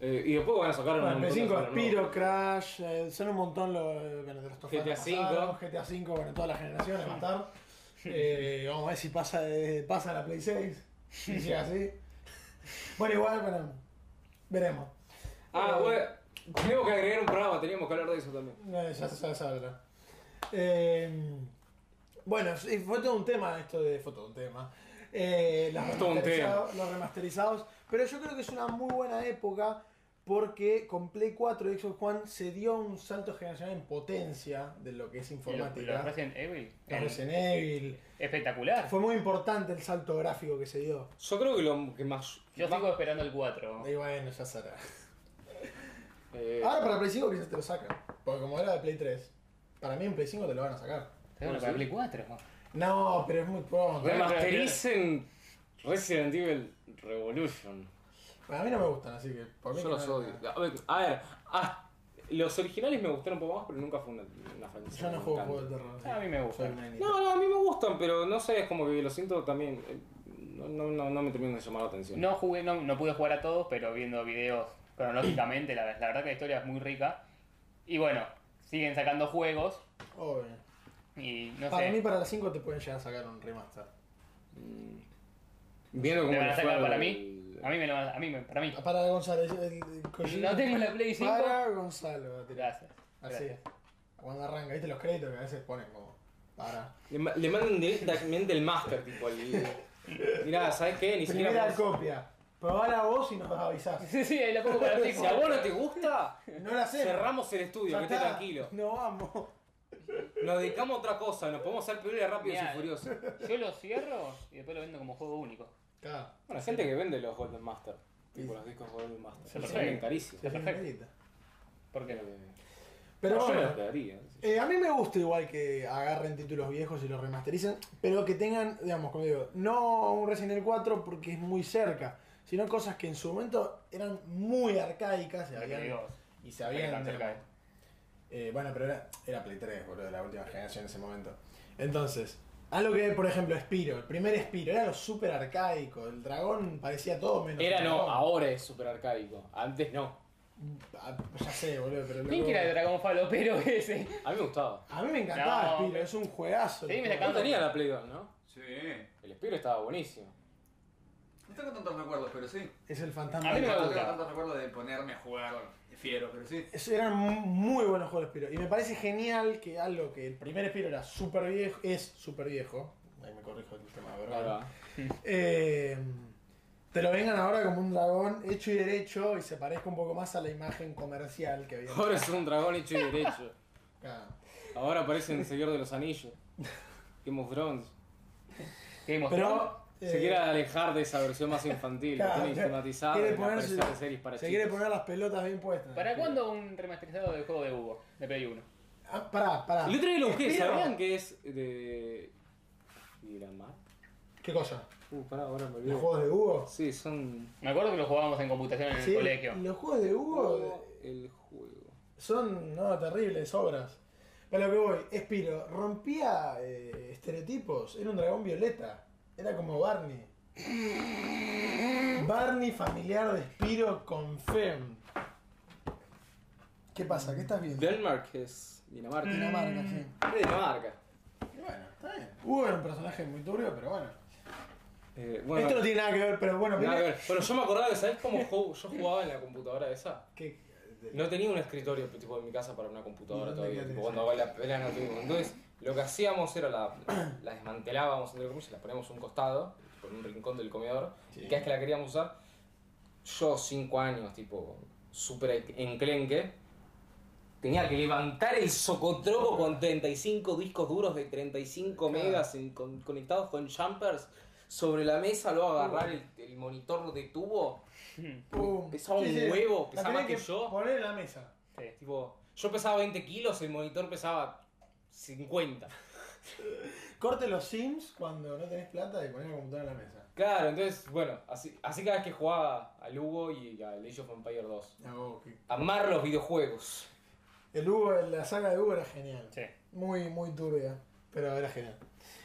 Eh, y después van a sacar Bueno, un el montón de P5, Halo Spiro, Crash, eh, son un montón los, eh, bueno, de los GTA tofanos V. pasados, GTA 5, bueno, todas las generaciones va a estar. Eh, vamos a ver si pasa, eh, pasa la Play 6. Si sigue así. Bueno, igual, bueno, veremos. Ah, Eh, bueno, tenemos que agregar un programa, teníamos que hablar de eso también. Eh, ya se sabe, sabe, ¿no? Eh, bueno, fue todo un tema esto de. Fue todo un tema. Eh, los, remasterizados, los remasterizados. Pero yo creo que es una muy buena época porque con Play 4 y Xbox One se dio un salto generacional en potencia de lo que es los, informática. los Resident Evil. Los en- Resident Evil. espectacular. Fue muy importante el salto gráfico que se dio. Yo creo que lo que más. Yo más- sigo esperando el 4. Y bueno, ya será. Eh, Ahora para Play 5 quizás te lo sacan. Porque como era de Play 3, para mí en Play 5 te lo van a sacar. Bueno, para Play 4. No, pero es muy pronto. remastericen Resident Evil Revolution. A mí no me gustan, así que por mí Yo que los no- odio. A ver, a ver, ah, los originales me gustaron un poco más, pero nunca fue una, una franquicia. Yo no juego juegos de terror. sí. A mí me gusta. Soy un nenito. No, no, a mí me gustan, pero no sé, es como que lo siento también. eh, No, no, no, no me terminan de llamar la atención. No jugué, no, no pude jugar a todos, pero viendo videos cronológicamente, la, la verdad que la historia es muy rica. Y bueno, siguen sacando juegos Obvio. y no para sé. mí, para las 5 te pueden llegar a sacar un remaster. Mm. Viendo cómo ¿Me van a sacar para mí? A mí me lo van a- a mí, me- para mí. Para Gonzalo, el, el Kojima. No tengo la Play 5. Para Gonzalo. Gracias. Así. gracias. Cuando arranca, viste los créditos que a veces ponen como. Para. Le, le mandan directamente el master, tipo el. Mirá, ¿sabes qué? Ni siquiera. Primera podés- copia. Probala vos y nos avisás. Sí, sí, ahí la pongo para ti. Si a vos no te gusta, No la sé. cerramos el estudio, que esté tranquilo. No vamos. Nos dedicamos a otra cosa, nos podemos hacer peor y rápidos Mirá. y furiosos. Yo lo cierro y después lo vendo como juego único. Claro. Bueno, hay gente que vende los Golden Master. Tipo los discos Golden Master. Se los venden carísimos. Perfecto. ¿Por qué no? Eh, Pero bueno. Eh, a mí me gusta igual que agarren títulos viejos y los remastericen, pero que tengan, digamos, como digo, no un Resident Evil 4 porque es muy cerca, sino cosas que en su momento eran muy arcaicas y, habían- se habían... eh, bueno, pero era, era Play 3, boludo, de la última generación en ese momento. Entonces, algo que, por ejemplo, Spiro, el primer Spiro, era lo súper arcaico, el dragón parecía todo menos... Era no, ahora es súper arcaico. Antes no. Ah, Ya sé, boludo, pero. ¿Quién quiera el dragón falopero ese? A mí me gustaba. A mí me encantaba No, Spiro, es un juegazo. Sí, me tenía la Play 2, ¿no? Sí. El Spiro estaba buenísimo. No tengo tantos recuerdos, pero sí. Es el fantasma. A mí me No tengo tantos recuerdos de ponerme a jugar fiero, pero sí. Es- Eran mu- muy buenos juegos de Spiro. Y me parece genial que algo que el primer Spiro era súper viejo, es súper viejo. Ahí me corrijo el tema, ¿verdad? Eh, te lo vengan ahora como un dragón hecho y derecho y se parezca un poco más a la imagen comercial que había. Ahora es un dragón hecho y derecho. Ah. Ahora aparece en el Señor de los Anillos. Game of Thrones. Game of Thrones. Pero. Se eh, quiere alejar de esa versión más infantil. claro, tiene quiere ponerse- series para se chicos. quiere poner las pelotas bien puestas. ¿Para cuándo un remasterizado del juego de Hugo? De Play 1. Ah, pará, pará. El otro día lo busqué, ¿sabían que es de. Miramar? ¿Qué cosa? Uh, pará, ahora me ¿Los olvidé. juegos de Hugo? Sí, son. Me acuerdo que lo jugábamos en computación en el colegio. Los juegos de Hugo Hugo, el juego. son no, terribles obras. Pero lo que voy, Espiro rompía eh, estereotipos. Era un dragón violeta. Era como Barney. Barney familiar de Spiro con Fem. ¿Qué pasa? ¿Qué estás viendo? Denmark es Dinamarca. Dinamarca, sí. Es de Dinamarca. Y bueno, está bien. Hugo era un personaje muy turbio, pero bueno. Eh, bueno, Esto no tiene nada que ver, pero bueno, nada que mira- ver. Bueno, yo me acordaba que, ¿sabes cómo ju- yo jugaba en la computadora esa? No tenía un escritorio tipo en mi casa para una computadora ¿Y dónde todavía. Tipo, cuando la pelea no tuvimos. Entonces, lo que hacíamos era la, la desmantelábamos, entre comillas, la poníamos a un costado, en un rincón del comedor. Sí. Y cada vez que la queríamos usar, yo, 5 años, tipo, súper enclenque, tenía que levantar el socotroco con 35 discos duros de 35 Claro. megas en- con- conectados con jumpers sobre la mesa, luego agarrar el, el monitor de tubo. Pum. Pesaba un huevo, pesaba más que yo. Poner en la mesa. Sí. Tipo, yo pesaba 20 kilos, el monitor pesaba 50. Corte los Sims cuando no tenés plata y poner la computadora en la mesa. Claro, entonces, bueno, así, así cada vez que jugaba al Hugo y al Age of Empire 2. No, que- Amar los videojuegos. El Hugo, la saga de Hugo era genial. Sí. Muy, muy turbia, pero era genial.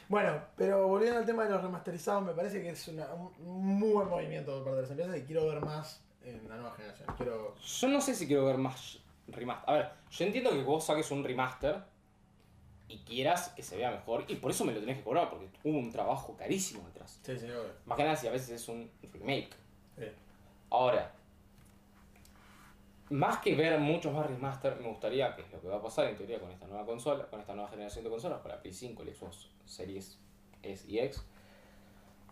Bueno, pero volviendo al tema de los remasterizados, me parece que es una- un muy buen movimiento por parte de las empresas y quiero ver más en la nueva generación. Quiero. Yo no sé si quiero ver más remaster. A ver, yo entiendo que vos saques un remaster y quieras que se vea mejor y por eso me lo tenés que cobrar, porque hubo un trabajo carísimo detrás. Sí, sí, obvio. Más que nada si a veces es un remake. Sí. Ahora, más que ver muchos más remaster, me gustaría, que es lo que va a pasar en teoría con esta nueva consola, con esta nueva generación de consolas, con la Play 5, el Xbox Series S y X,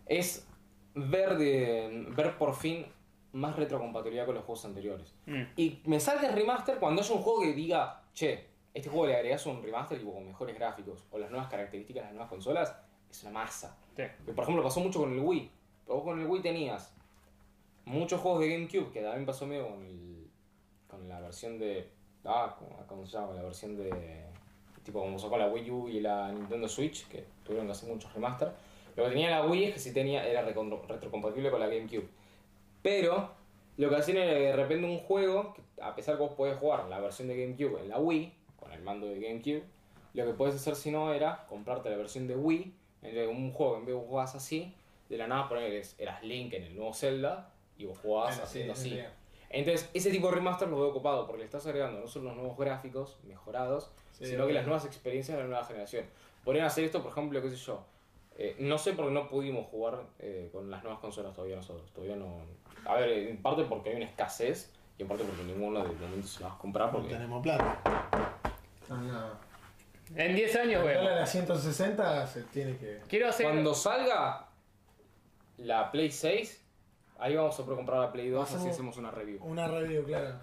es ver, de, ver por fin más retrocompatibilidad con los juegos anteriores. Mm. Y me salga el remaster cuando haya un juego que diga, che, este juego le agregas un remaster tipo, con mejores gráficos o las nuevas características de las nuevas consolas, es una masa. Sí. Por ejemplo, pasó mucho con el Wii. Pero vos con el Wii tenías muchos juegos de GameCube, que también pasó medio con, el, con la versión de... Ah, ¿cómo, se llama? Con la versión de... Tipo, como sacó la Wii U y la Nintendo Switch, que tuvieron que hacer muchos remaster. Lo que tenía la Wii es que sí tenía, era retrocompatible con la GameCube. Pero lo que hacían era que de repente un juego, que a pesar que vos podés jugar la versión de GameCube en la Wii, con el mando de GameCube, lo que podés hacer si no era comprarte la versión de Wii, en un juego, en vez de jugás así, de la nada poner eras, eras Link en el nuevo Zelda y vos jugabas Bueno, haciendo sí, así. sí. Entonces, ese tipo de remaster lo veo ocupado porque le estás agregando no solo los nuevos gráficos mejorados, Sí, sino que las nuevas experiencias de la nueva generación. Podrían hacer esto, por ejemplo, qué sé yo. eh, no sé por qué no pudimos jugar eh, con las nuevas consolas todavía nosotros. Todavía no. A ver, en parte porque hay una escasez y en parte porque ninguno de momento se la va a comprar No porque. tenemos plata. No. En 10 años dólar a 160 se tiene que. Quiero hacer. Cuando salga la Play 6, ahí vamos a comprar la Play 2 así Hacemos- una review. Una review, claro.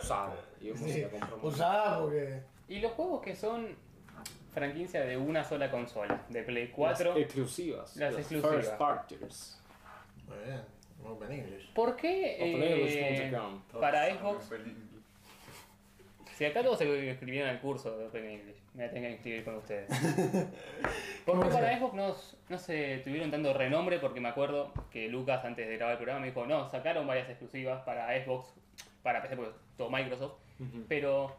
Usada. Y Sí, usada porque. Y los juegos que son franquicia de una sola consola, de Play 4. Las exclusivas. Las las exclusivas. First partners. Muy bien. Open English. ¿Por qué eh, OpenEnglish.com. para Xbox, si acá todos se inscribieron al curso de Open English, me tengo que inscribir con ustedes. ¿Por qué ¿Cómo para? Xbox no, no se tuvieron tanto renombre? Porque me acuerdo que Lucas antes de grabar el programa me dijo, no, sacaron varias exclusivas para Xbox, para PC, porque todo Microsoft, pero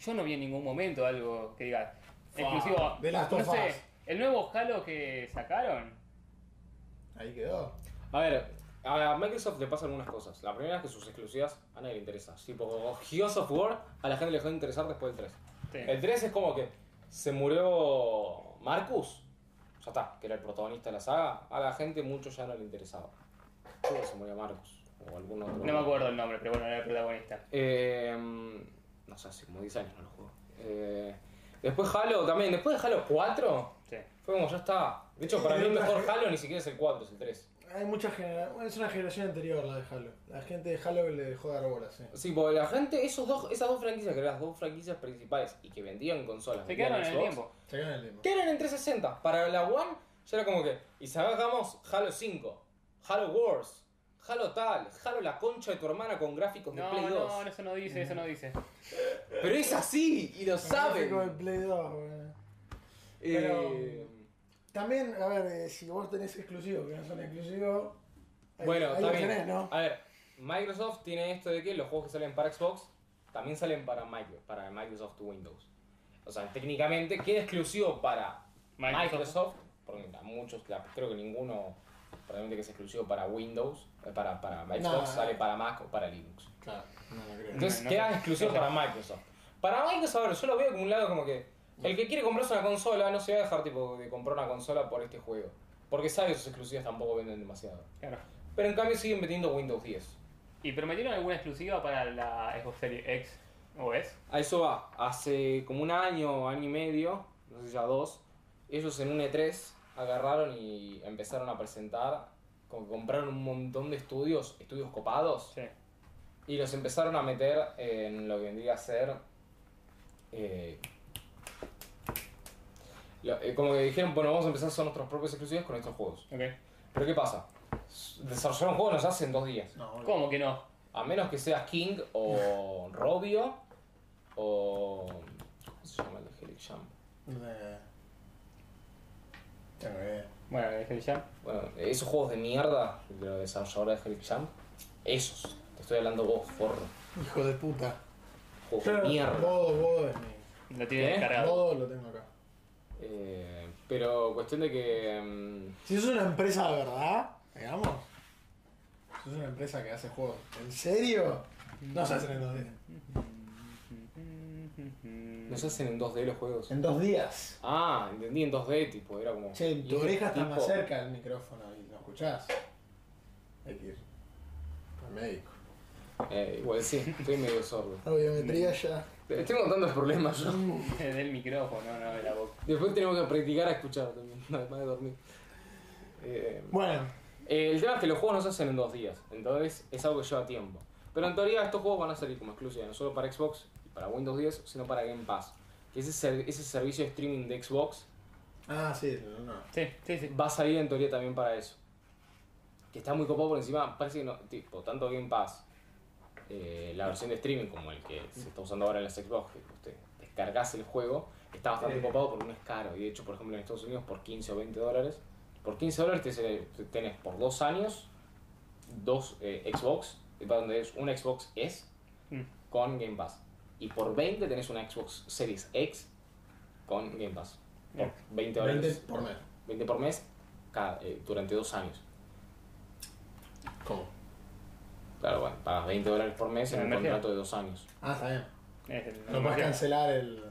yo no vi en ningún momento algo que diga exclusivo. The Last no sé, el nuevo Halo que sacaron, Ahí quedó. A ver, A Microsoft le pasan algunas cosas. La primera es que sus exclusivas a nadie le interesa. Tipo, Gears of War a la gente le dejó de interesar después del 3. Sí. El 3 es como que se murió Marcus. Ya está, que era el protagonista de la saga. A la gente mucho ya no le interesaba. Creo que se murió Marcus. O algún otro. No me acuerdo el nombre, pero bueno, era el protagonista. Eh, no sé, hace como 10 años no lo juego. Eh, después Halo también. Después de Halo 4, Sí. fue como ya está. De hecho, para mí el mejor Halo ni siquiera es el 4, es el 3. Hay mucha generación. Es una generación anterior la de Halo. La gente de Halo le dejó de dar bola, sí. Sí, porque la gente, esos dos, esas dos franquicias que eran las dos franquicias principales y que vendían consolas. Se quedaron en el tiempo. Se quedan en el tiempo. Que eran en 360. Para la One ya era como que. Y sacamos Halo 5, Halo Wars, Halo tal, Halo la concha de tu hermana con gráficos de No, Play 2. no, eso no dice, eso no dice. Pero es así y lo saben. Gráfico de Play 2, güey. Eh, También, a ver, eh, si vos tenés exclusivos que no son exclusivos. ahí- Bueno, ahí lo bien. tenés, ¿no? A ver, Microsoft tiene esto de que los juegos que salen para Xbox también salen para, Micro- para Microsoft Windows. O sea, técnicamente queda exclusivo para Microsoft. Microsoft, porque a muchos, la- creo que ninguno probablemente que es exclusivo para Windows, eh, para, para Xbox, No. sale para Mac o para Linux. Claro, no, no creo. Entonces no sé. exclusivo No sé. para Microsoft. Para Microsoft, a ver, yo lo veo como un lado como que el que quiere comprarse una consola no se va a dejar tipo de comprar una consola por este juego. Porque sabe que sus exclusivas tampoco venden demasiado. Claro. Pero en cambio siguen metiendo Windows 10. ¿Y prometieron alguna exclusiva para la Xbox Series X o S? A eso va. Hace como un año, año y medio, no sé si ya dos, ellos en un E3 agarraron y empezaron a presentar, como que compraron un montón de estudios, estudios copados, Sí. y los empezaron a meter en lo que vendría a ser... eh, eh, como que dijeron, bueno, vamos a empezar a hacer nuestros propios exclusivos con estos juegos. Ok. Pero ¿qué pasa? Desarrollar un juego nos hace en dos días. No, boludo. ¿Cómo que no? A menos que seas King o Robio o. ¿Cómo se llama el de Helix Jump? Eh, Tengo idea. Bueno, dejé ya. Bueno, esos juegos de mierda de los desarrolladores de Helix Jump, esos. Te estoy hablando vos, forro. Hijo de puta. Juegos de mierda. Es mi. Lo tiene ¿Qué? descargado. Bodo lo tengo acá. Eh, pero cuestión de que. mm, Si sos una empresa de verdad, digamos. Si sos una empresa que hace juegos. ¿En serio? No se hacen en dos días. no se hacen en 2D los juegos. En dos días. Ah, entendí en 2D, tipo, era como. Che, ¿y tu oreja está tipo? más cerca del micrófono y lo escuchás. Hay que ir al médico. Eh, igual sí, estoy medio sordo. Audiometría ya. Tengo tantos problemas yo. Del micrófono, no de la boca. Después tenemos que practicar a escuchar también, además de dormir. Eh, Bueno, eh, el tema es que los juegos no se hacen en dos días, entonces es algo que lleva tiempo. Pero en teoría estos juegos van a salir como exclusivos, no solo para Xbox y para Windows 10, sino para Game Pass. Que ese, ser- ese servicio de streaming de Xbox ah, sí, no, no. Sí, sí, sí. va a salir en teoría también para eso. Que está muy copado por encima, parece que no, tipo, tanto Game Pass, eh, la versión de streaming como el que se está usando ahora en las Xbox, que usted descargase el juego, está bastante Eh. copado porque no es caro. Y de hecho, por ejemplo, en Estados Unidos por 15 o 20 dólares, por 15 dólares te- te- tenés por dos años dos eh, Xbox, donde es un Xbox S Mm. con Game Pass. Y por 20 tenés una Xbox Series X con Game Pass. Por 20 dólares. 20 por mes. 20 por mes cada, eh, durante dos años. ¿Cómo? Claro, bueno, pagas 20 dólares por mes en un contrato de dos años. Ah, está bien. Es No puedes cancelar el.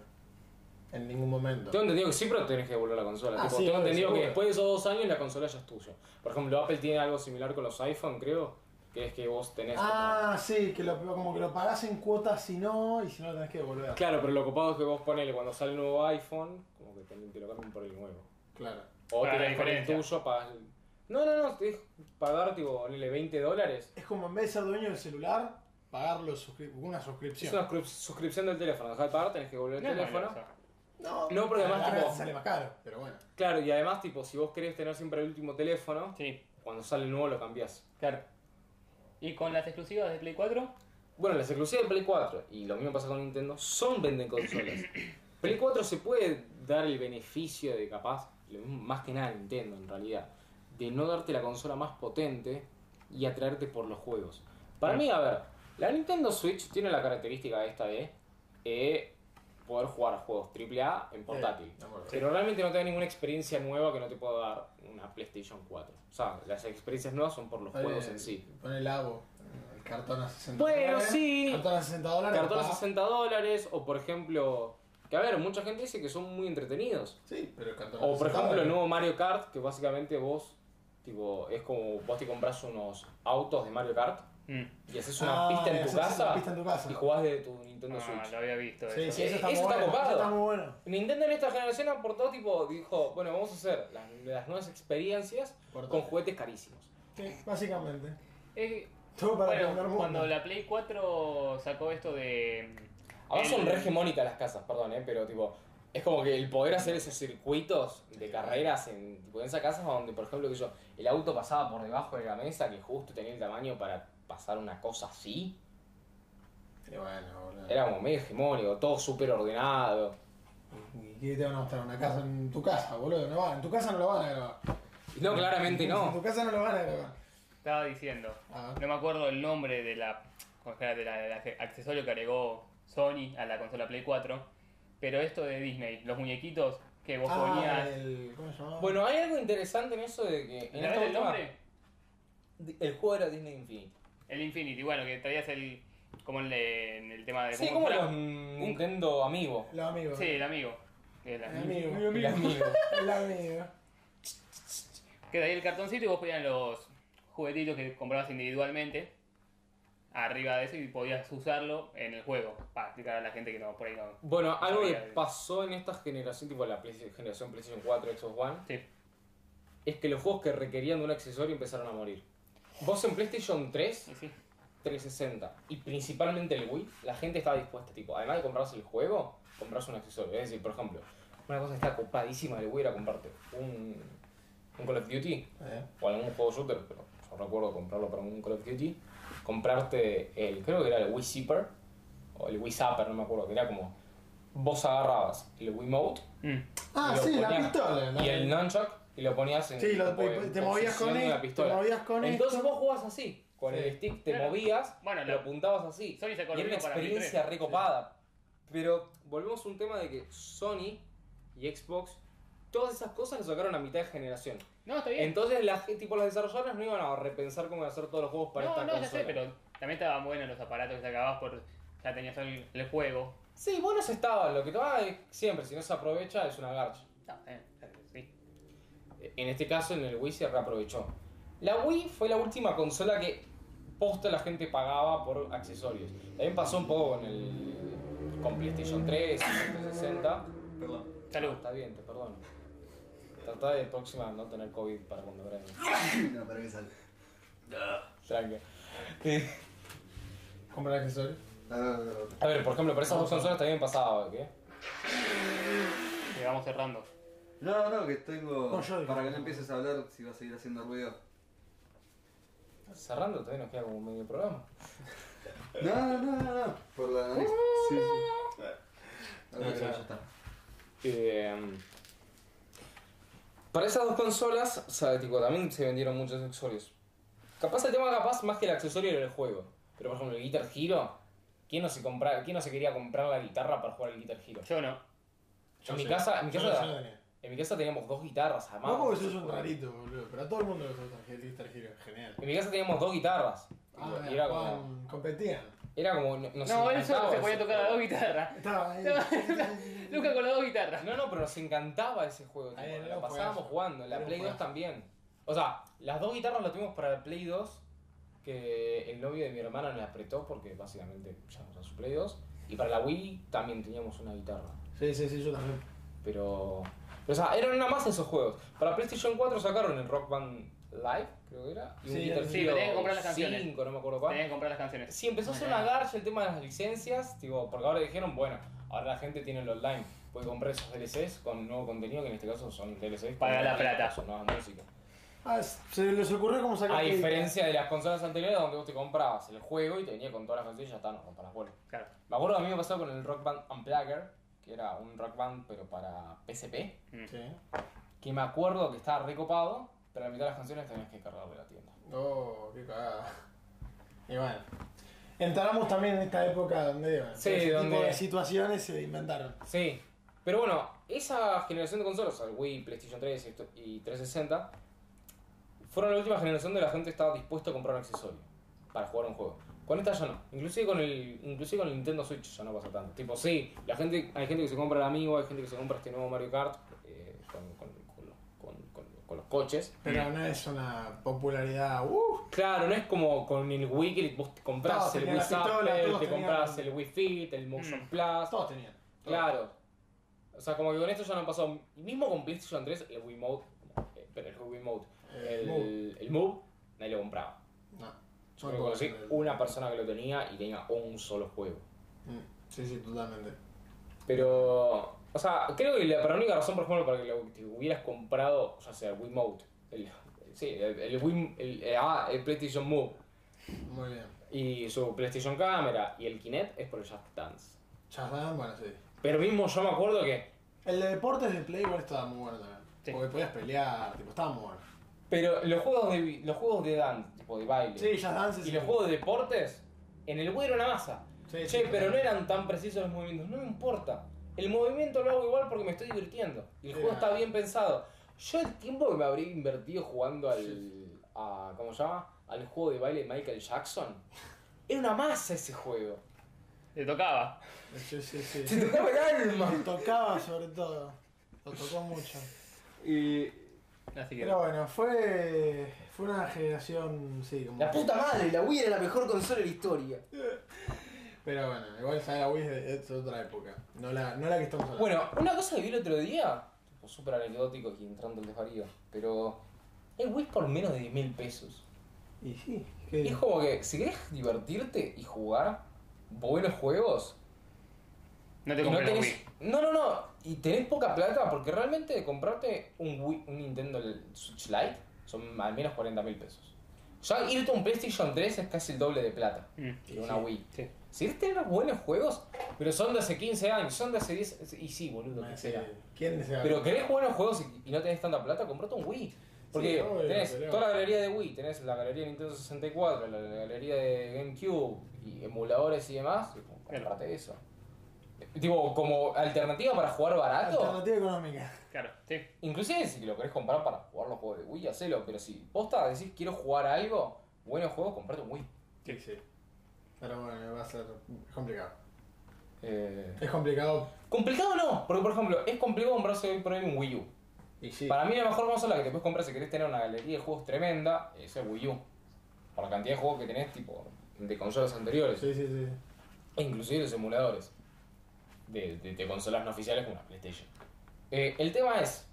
en ningún momento. Tengo entendido que sí, pero tenés que devolver la consola. Ah, Tipo, sí, tengo entendido que después de esos dos años la consola ya es tuya. Por ejemplo, Apple tiene algo similar con los iPhone, creo, que es que vos tenés... Ah, sí, que lo, como que lo pagás en cuotas si no, y si no lo tenés que devolver. Claro, pero lo copado es que vos ponele cuando sale el nuevo iPhone, como que te, te lo cambian por el nuevo. Claro. O tenés con el tuyo, pagas... el- No, no, no, dejo pagar, tipo, ponele 20 dólares. Es como en vez de ser dueño del celular, pagar los suscri- una Es suscripción. una suscrip- suscripción del teléfono. Dejás de pagar, tenés que devolver el No es malo teléfono. No, No, porque a la además, larga tipo- sale más caro, pero bueno. Claro, y además, tipo, si vos querés tener siempre el último teléfono, Sí, cuando sale el nuevo lo cambiás. claro. ¿Y con las exclusivas de Play 4? Bueno, las exclusivas de Play 4, y lo mismo pasa con Nintendo, son venden consolas. Play 4 se puede dar el beneficio de capaz, lo mismo- más que nada Nintendo en realidad, de no darte la consola más potente y atraerte por los juegos. Para mí, a ver, la Nintendo Switch tiene la característica esta de eh, poder jugar a juegos AAA en portátil. Pero realmente no te da ninguna experiencia nueva que no te pueda dar una PlayStation 4. O sea, las experiencias nuevas son por los juegos en sí. Pon el abo, el cartón a 60 Bueno, dólares. sí. Cartón a 60 dólares. Cartón a papá. 60 dólares, o por ejemplo, que a ver, mucha gente dice que son muy entretenidos. Sí, pero el cartón a O por 60 ejemplo el nuevo Mario Kart, que básicamente vos, tipo, es como vos te compras unos autos de Mario Kart Mm. y haces una Ah, pista en tu casa pista en tu casa. y jugás de tu Nintendo Ah, Switch. lo había visto. Sí, eso. sí, eso está Eso muy está bueno. copado. Eso está muy bueno. Nintendo en esta generación aportó, tipo, dijo, bueno, vamos a hacer las, las nuevas experiencias con juguetes carísimos. Sí, básicamente. Eh, Todo para bueno, mundo. cuando la Play 4 sacó esto de. Ahora el- son re hegemónicas las casas, perdón, eh, pero tipo, es como que el poder hacer esos circuitos de carreras en, tipo, en esas casas donde, por ejemplo, que yo, el auto pasaba por debajo de la mesa que justo tenía el tamaño para pasar una cosa así, Y bueno, boludo. era como medio hegemónico, todo súper ordenado. ¿Y qué te van a mostrar? Una casa en tu casa, boludo. No van. En tu casa no lo van a grabar. No, claramente En no. tu casa no lo van a grabar. Estaba diciendo. Ah. No me acuerdo el nombre de la, ¿cómo se llama? de la- del accesorio que agregó Sony a la consola Play 4. Pero esto de Disney, los muñequitos que vos Ah, ponías. el, ¿Cómo se llamaba? Bueno, hay algo interesante en eso de que en ¿La esta ves el última- nombre? el juego era Disney Infinity. El Infinity, bueno, que traías el. como en, le- en el tema de. Sí, como los Nintendo Amigo. Los amigos. Sí, el amigo. El El amigo. El amigo. El amigo. Que de ahí el cartoncito y vos ponías los juguetitos que comprabas individualmente arriba de eso y podías usarlo en el juego. Para explicar a la gente que no, por ahí no. Bueno, algo que Sabía. pasó en esta generación, tipo la Play- generación PlayStation 4, Xbox One, Sí. es que los juegos que requerían de un accesorio empezaron a morir. Vos en PlayStation 3, Y sí. 360 y principalmente el Wii, la gente estaba dispuesta, tipo, además de comprarse el juego, comprarse un accesorio. Es decir, por ejemplo, una cosa que está copadísima del Wii era comprarte un, un Call of Duty Eh. o algún juego shooter, pero yo recuerdo comprarlo para un Call of Duty, comprarte el, creo que era el Wii Zipper, o el Wii Zapper, no me acuerdo, que era como, vos agarrabas el Wii Mode, Mm. Ah, y lo sí, la ponías- pistola. la- y el nunchuck, y lo ponías en Sí, lo- te- te movías con posición de esto, la pistola. te movías con Entonces esto. vos jugabas así, con Sí. el stick te Claro. movías, Bueno, lo apuntabas así, Sony sacó y era una experiencia 3. recopada. Pero volvemos a un tema de que Sony y Xbox, todas esas cosas las sacaron a mitad de generación. No, está bien. Entonces, la, tipo, los desarrolladores no iban a repensar cómo hacer todos los juegos para no, esta no, ya consola. sé, pero también estaban buenos los aparatos que sacabas por. Ya tenías el, el juego. Sí, buenos estaban. Lo que va es siempre, si no se aprovecha, es una garcha. No, eh, sí. En este caso, en el Wii se reaprovechó. La Wii fue la última consola que posta la gente pagaba por accesorios. También pasó un poco con el con PlayStation 3, 360. Perdón. Salud. Está bien, te perdono. Trata de próxima no tener COVID para cuando grabes. No, para que salga. Tranqui. Comprar accesorios. A ver, por ejemplo, por esas dos consolas también pasaba, ¿qué? Y vamos cerrando. No, no, que tengo. No, yo- para que no empieces a hablar si vas a seguir haciendo ruido. Cerrando, todavía nos queda como medio programa. No, no, no, no, no. Por la nariz. Sí, sí. A ver, ya está. Eh, para esas dos consolas, o sea, tipo, también se vendieron muchos accesorios. Capaz el tema capaz más que el accesorio era el juego. Pero por ejemplo, el Guitar Hero, ¿quién no se compra, quién no se quería comprar la guitarra para jugar el Guitar Hero? Yo no. En mi casa, en mi casa, no sé, Daniel. en mi casa teníamos dos guitarras, además. Vos porque sos un rarito, boludo. Pero a todo el mundo le gusta el Guitar Hero. Genial. En mi casa teníamos dos guitarras. Ah, y era como, Juan, competían. Era como, no, nos No, él solo se podía tocar las dos guitarras. Luca con las dos guitarras. No, no, pero nos encantaba ese juego. tipo, lo un pasábamos jugando. En la Play 2 juegazo. también. O sea, las dos guitarras las tuvimos para la Play 2. Que el novio de mi hermana nos las apretó porque básicamente ya era su Play 2. Y para la Wii también teníamos una guitarra. Sí, sí, sí, yo también. Pero. pero, o sea, eran una más esos juegos. Para PlayStation 4 sacaron el Rock Band Live, creo que era. Y un Sí, Guitar sí, Hero pero tenías que comprar las canciones. 5, no me acuerdo cuál. Tenías que comprar las canciones. Sí, empezó a ser una garcha el tema de las licencias, tipo, porque ahora dijeron, bueno, ahora la gente tiene el online, puede comprar esos DLCs con nuevo contenido, que en este caso son DLCs. Paga la plata. Son nuevas músicas. Ah, se les ocurrió cómo sacar A diferencia de las consolas anteriores donde vos te comprabas el juego y te venía con todas las canciones y ya está, no rompas las bolas. Claro. Me acuerdo que a mí me pasó con el Rock Band Unplugger, que era un Rock Band pero para PSP, Sí. que me acuerdo que estaba recopado, pero a la mitad de las canciones tenías que cargarle la tienda. Oh, qué cagada. Y bueno. Entramos también en esta época donde bueno, Sí, ese donde- tipo de situaciones se inventaron. Sí. Pero bueno, esa generación de consolas, el Wii, PlayStation 3 y esto- y 360, fueron la última generación de la gente que estaba dispuesta a comprar un accesorio para jugar un juego. Con esta ya no. Inclusive con el, inclusive con el Nintendo Switch ya no pasa tanto. Tipo, sí, la gente, hay gente que se compra el amigo, hay gente que se compra este nuevo Mario Kart eh, con, con- coches. Pero no es una popularidad. Uh, Claro, no es como con el Wii que vos te compras Todos el Wii Zapper, te compras el Wii Fit, el Motion Mm. Plus. todos tenían. Claro. O sea, como que con esto ya no han pasado. Y mismo con PlayStation 3, el Wii Mode, eh, pero el Wii Mode, el, Move. el Move, nadie lo compraba. No. Yo que conocí una persona que lo tenía y tenía un solo juego. Mm, Sí, sí, totalmente. Pero, o sea, creo que la, para la única razón, por ejemplo, para que lo te hubieras comprado, ya sea el Wii Mode, el, sí, el, el Wii, el, eh, ah, el PlayStation Move Muy bien. y su PlayStation Camera y el Kinect es por el Just Dance. Shazam, bueno, sí. Pero mismo yo me acuerdo que El de deportes de Play igual estaba muy bueno también. Sí. Porque podías pelear, tipo, estaba muy bueno. Pero los juegos de los juegos de dance, tipo de baile, Sí, Just Dance y los juegos de deportes, en el Wii era una masa. Sí, che, pero no eran tan precisos los movimientos, no me importa. El movimiento lo hago igual porque me estoy divirtiendo. Y el juego está bien pensado. Yo el tiempo que me habría invertido jugando al. A, ¿Cómo se llama? Al juego de baile de Michael Jackson. Era una masa ese juego. Le tocaba. Sí, sí, sí. Se tocaba el alma. Me tocaba sobre todo. Lo tocó mucho. Y. Así que. Pero bueno, fue. Fue una generación. Sí, como. La puta madre, la Wii era la mejor consola de la historia. Pero bueno, igual sabe la Wii es de, es otra época. No la, no la que estamos hablando. Bueno, una cosa que vi el otro día, tipo súper anecdótico y entrando el desvarío, pero el Wii por menos de 10 mil pesos. Y sí, Y que. es como que si querés divertirte y jugar buenos juegos, No te y no tenés. Wii. No, no, no, y tenés poca plata, porque realmente comprarte un Wii, un Nintendo Switch Lite son al menos 40 mil pesos. Ya irte a un PlayStation 3 es casi el doble de plata Mm, que una Wii. Sí. Si querés tener buenos juegos, pero son de hace 15 años, son de hace 10. Y sí, boludo, que Sí, sea. ¿Quién desea? Pero querés buenos juegos y, y no tenés tanta plata, comprate un Wii. Porque Sí, obvio, tenés pero- toda la galería de Wii, tenés la galería de Nintendo 64, la, la galería de GameCube y emuladores y demás, comprate eso. Tipo, como alternativa para jugar barato, Alternativa económica. Claro, sí. inclusive si lo querés comprar para jugar los juegos de Wii, hacelo, pero si posta decís quiero jugar algo, buenos juegos, comprate un Wii. Sí, sí. Pero bueno, va a ser complicado. Eh, Es complicado. complicado no, porque por ejemplo, es complicado comprarse hoy por hoy un Wii U. Y sí. Para mí la mejor consola que te puedes comprar si querés tener una galería de juegos tremenda es el Wii U. Por la cantidad de juegos que tenés, tipo, de consolas anteriores. Sí, sí, sí. E inclusive los emuladores. De, de- de consolas no oficiales como una PlayStation. Eh, el tema es.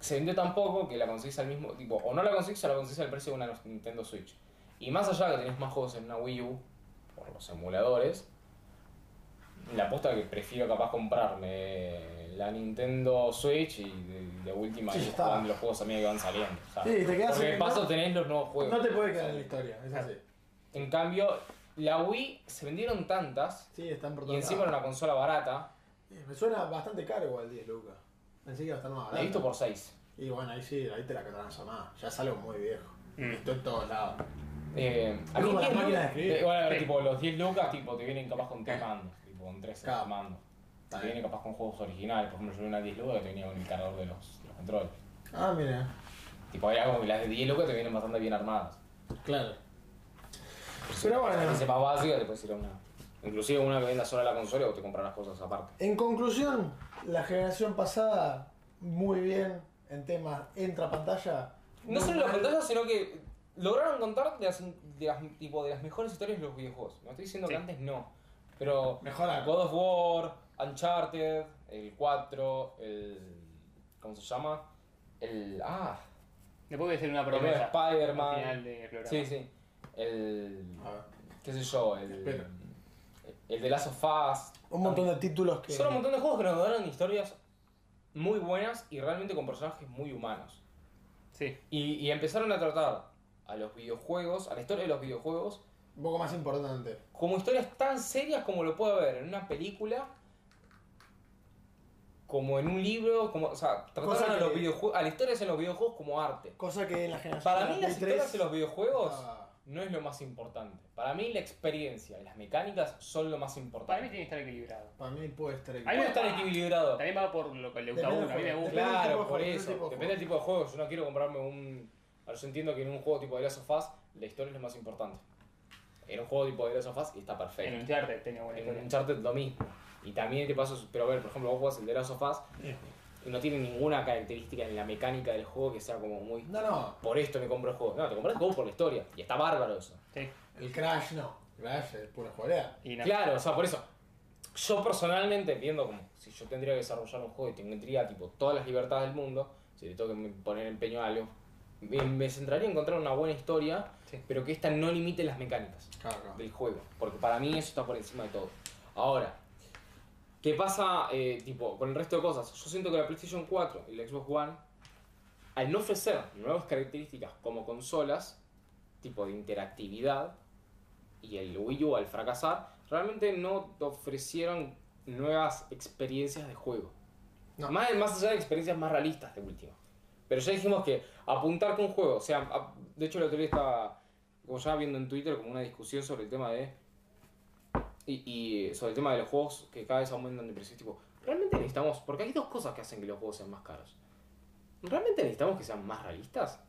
Se vendió tan poco que la conseguís al mismo tipo. O no la conseguís o la conseguís al precio de una Nintendo Switch. Y más allá de que tenés más juegos en una Wii U, por los emuladores, la aposta que prefiero capaz comprarme la Nintendo Switch y de, de última Sí, está. los juegos a que van saliendo. sea, Sí, te quedás porque de en- paso no- tenés los nuevos juegos. No te puede quedar en la historia, es así. En cambio, la Wii se vendieron tantas Sí, están por y encima era una consola barata. Me suena bastante caro igual 10 lucas. Pensé que iba a estar más La barato. he visto por 6. Y bueno, ahí sí, ahí te la catranza más. Ya es algo muy viejo. Mm. Esto en todos lados. Eh, a Es mí como las 10 máquinas de escribir. eh, bueno, a ver, Sí. tipo, los 10 lucas tipo, te vienen capaz con 3 mandos, tipo, con 3 Claro. mandos. Está Te vienen capaz con juegos originales, por ejemplo, yo vi una 10 lucas que te venía con el cargador de los, de los controles. Ah, mira. Tipo, era como que las de 10 lucas te vienen bastante bien armadas. Claro. Pero bueno. Si más básica, te puedes ir a una. Inclusive una que venda sola la consola o te compras las cosas aparte. En conclusión, la generación pasada, muy bien en temas entra pantalla. No solo las mal. pantallas, sino que lograron contar de las, de las, tipo, de las mejores historias de los videojuegos. No estoy diciendo que antes no. Pero. God of War, Uncharted, el 4, el. ¿Cómo se llama? El. Ah, Después voy a hacer una el promesa. Al Spider-Man. Sí, sí. El. A ver, ¿Qué sé yo? El. Espera. El de Last of Us. Un montón de títulos que. Son un montón de juegos que nos dieron historias muy buenas y realmente con personajes muy humanos. Sí. Y, y empezaron a tratar a los videojuegos, a la historia de los videojuegos, Un poco más importante. como historias tan serias como lo puede haber en una película, como en un libro, como, o sea, trataron a, los videojuegos, a las historias en los videojuegos como arte. Cosa que en la generación. Para mí la las historias en los videojuegos no es lo más importante. Para mí la experiencia y las mecánicas son lo más Para mí importante. tiene que estar equilibrado. Para mí puede estar A mí Puede estar equilibrado. También va por lo que le gusta a uno. A mí me gusta. Claro, por eso. Depende del tipo de juego. Yo no quiero comprarme un. Ahora yo entiendo que en un juego tipo de Last of Us, la historia es lo más importante. En un juego tipo de Last of Us y está En perfecto. Uncharted tenía buena En historia. Uncharted lo mismo. Y también te paso, pero a ver, por ejemplo, vos jugás el de Last of Us y no tiene ninguna característica en la mecánica del juego que sea como muy. No, no, Por esto me compro el juego. No, te compras el juego por la historia. Y está bárbaro eso. Sí. el Crash no. Crash es pura no. Claro, o sea, por eso. Yo personalmente viendo como si yo tendría que desarrollar un juego y tendría tipo todas las libertades del mundo, si le tengo que poner empeño a algo, me, me centraría en encontrar una buena historia, Sí. pero que esta no limite las mecánicas Claro, claro. del juego, porque para mí eso está por encima de todo. Ahora, ¿qué pasa eh, tipo con el resto de cosas? Yo siento que la PlayStation 4 y la Xbox One, al no ofrecer nuevas características como consolas, tipo de interactividad, y el Wii U al fracasar, realmente no te ofrecieron nuevas experiencias de juego. No. Más, más allá de experiencias más realistas de última. Pero ya dijimos que apuntar con un juego, o sea, a- de hecho el otro día estaba, como ya viendo en Twitter, como una discusión sobre el tema de... Y, y sobre el tema de los juegos que cada vez aumentan de precio. Tipo, ¿realmente necesitamos? Porque hay dos cosas que hacen que los juegos sean más caros. ¿Realmente necesitamos que sean más realistas?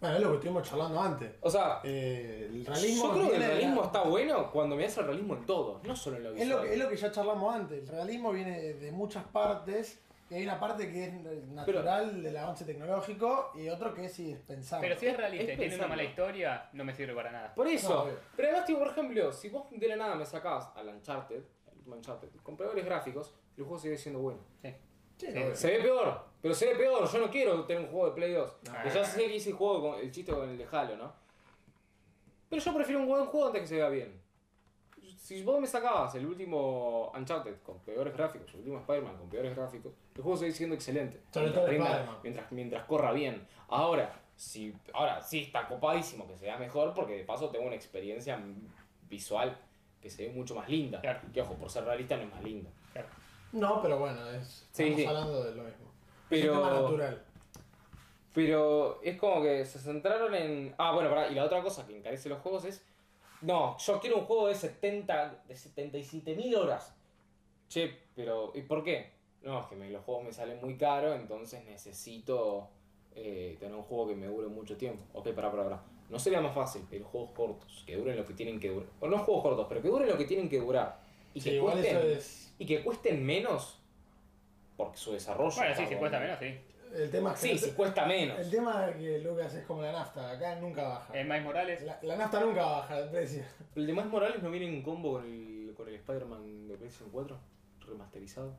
Bueno, es lo que estuvimos charlando antes. O sea, Eh, el realismo. yo creo que el realismo la- está bueno cuando me das el realismo en todo, no solo en lo Es visual. lo, que, es lo que ya charlamos antes. El realismo viene de muchas partes. Y hay una parte que es natural del avance tecnológico y otro que es indispensable. Pero si es realista Es y tiene una mala historia, no me sirve para nada. Por eso. No, pero además, tipo, por ejemplo, si vos de la nada me sacás al Uncharted, el último Uncharted, con peores gráficos, el juego sigue siendo bueno. Sí. Se ve peor, pero se ve peor. Yo no quiero tener un juego de Play 2. Ah. Que ya sé que hice el juego con el chiste con el de Halo, ¿no? Pero yo prefiero un buen juego antes que se vea bien. Si vos me sacabas el último Uncharted con peores gráficos, el último Spider-Man con peores gráficos, el juego sigue siendo excelente. Sobre mientras, todo rinda- mientras, mientras corra bien. Ahora, si, ahora sí está copadísimo que se vea mejor porque de paso tengo una experiencia visual que se ve mucho más linda. Claro. Que ojo, por ser realista no es más linda. Claro. No, pero bueno, es, Sí, estamos sí. hablando de lo mismo. Pero- Es un tema natural. Pero es como que se centraron en. Ah, bueno, pará, y la otra cosa que encarece los juegos es. No, yo quiero un juego de 70. de 77 mil horas. Che, pero. ¿Y por qué? No, es que me- los juegos me salen muy caros, entonces necesito eh, tener un juego que me dure mucho tiempo. Ok, pará, pará, pará. ¿No sería más fácil pedir juegos cortos, que duren lo que tienen que durar? O no juegos cortos, pero que duren lo que tienen que durar. Y Sí, que, cuesten, es. y que cuesten menos. Porque su desarrollo. Bueno, sí, si cuesta menos, sí. El tema es que. Sí, si cuesta menos. El tema es que Lucas es como la nafta. Acá nunca baja. El Miles Morales. La, la nafta nunca baja de precio. ¿El demás Morales no viene en combo con el, con el Spider-Man de PlayStation 4? Remasterizado.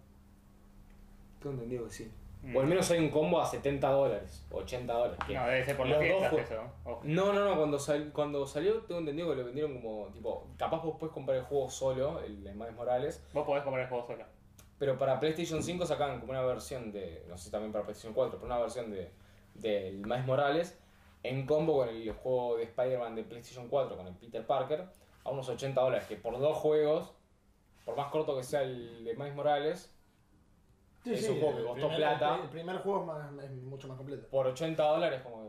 Tengo entendido que sí. Mm. O al menos hay un combo a 70 dólares, 80 dólares. No, debe ser por Los dos eso. Ojo. No, no, no, cuando, sal- cuando salió tengo entendido que lo vendieron como, tipo, capaz vos puedes comprar el juego solo, el de Miles Morales, Vos podés comprar el juego solo. Pero para PlayStation 5 sacaban como una versión de, no sé si también para PlayStation 4, pero una versión de del Miles Morales en combo con el juego de Spider-Man de PlayStation 4 con el Peter Parker a unos 80 dólares, que por dos juegos, por más corto que sea el de Miles Morales, Es un juego que costó primer- plata. El primer juego es, más- es mucho más completo. por 80 dólares como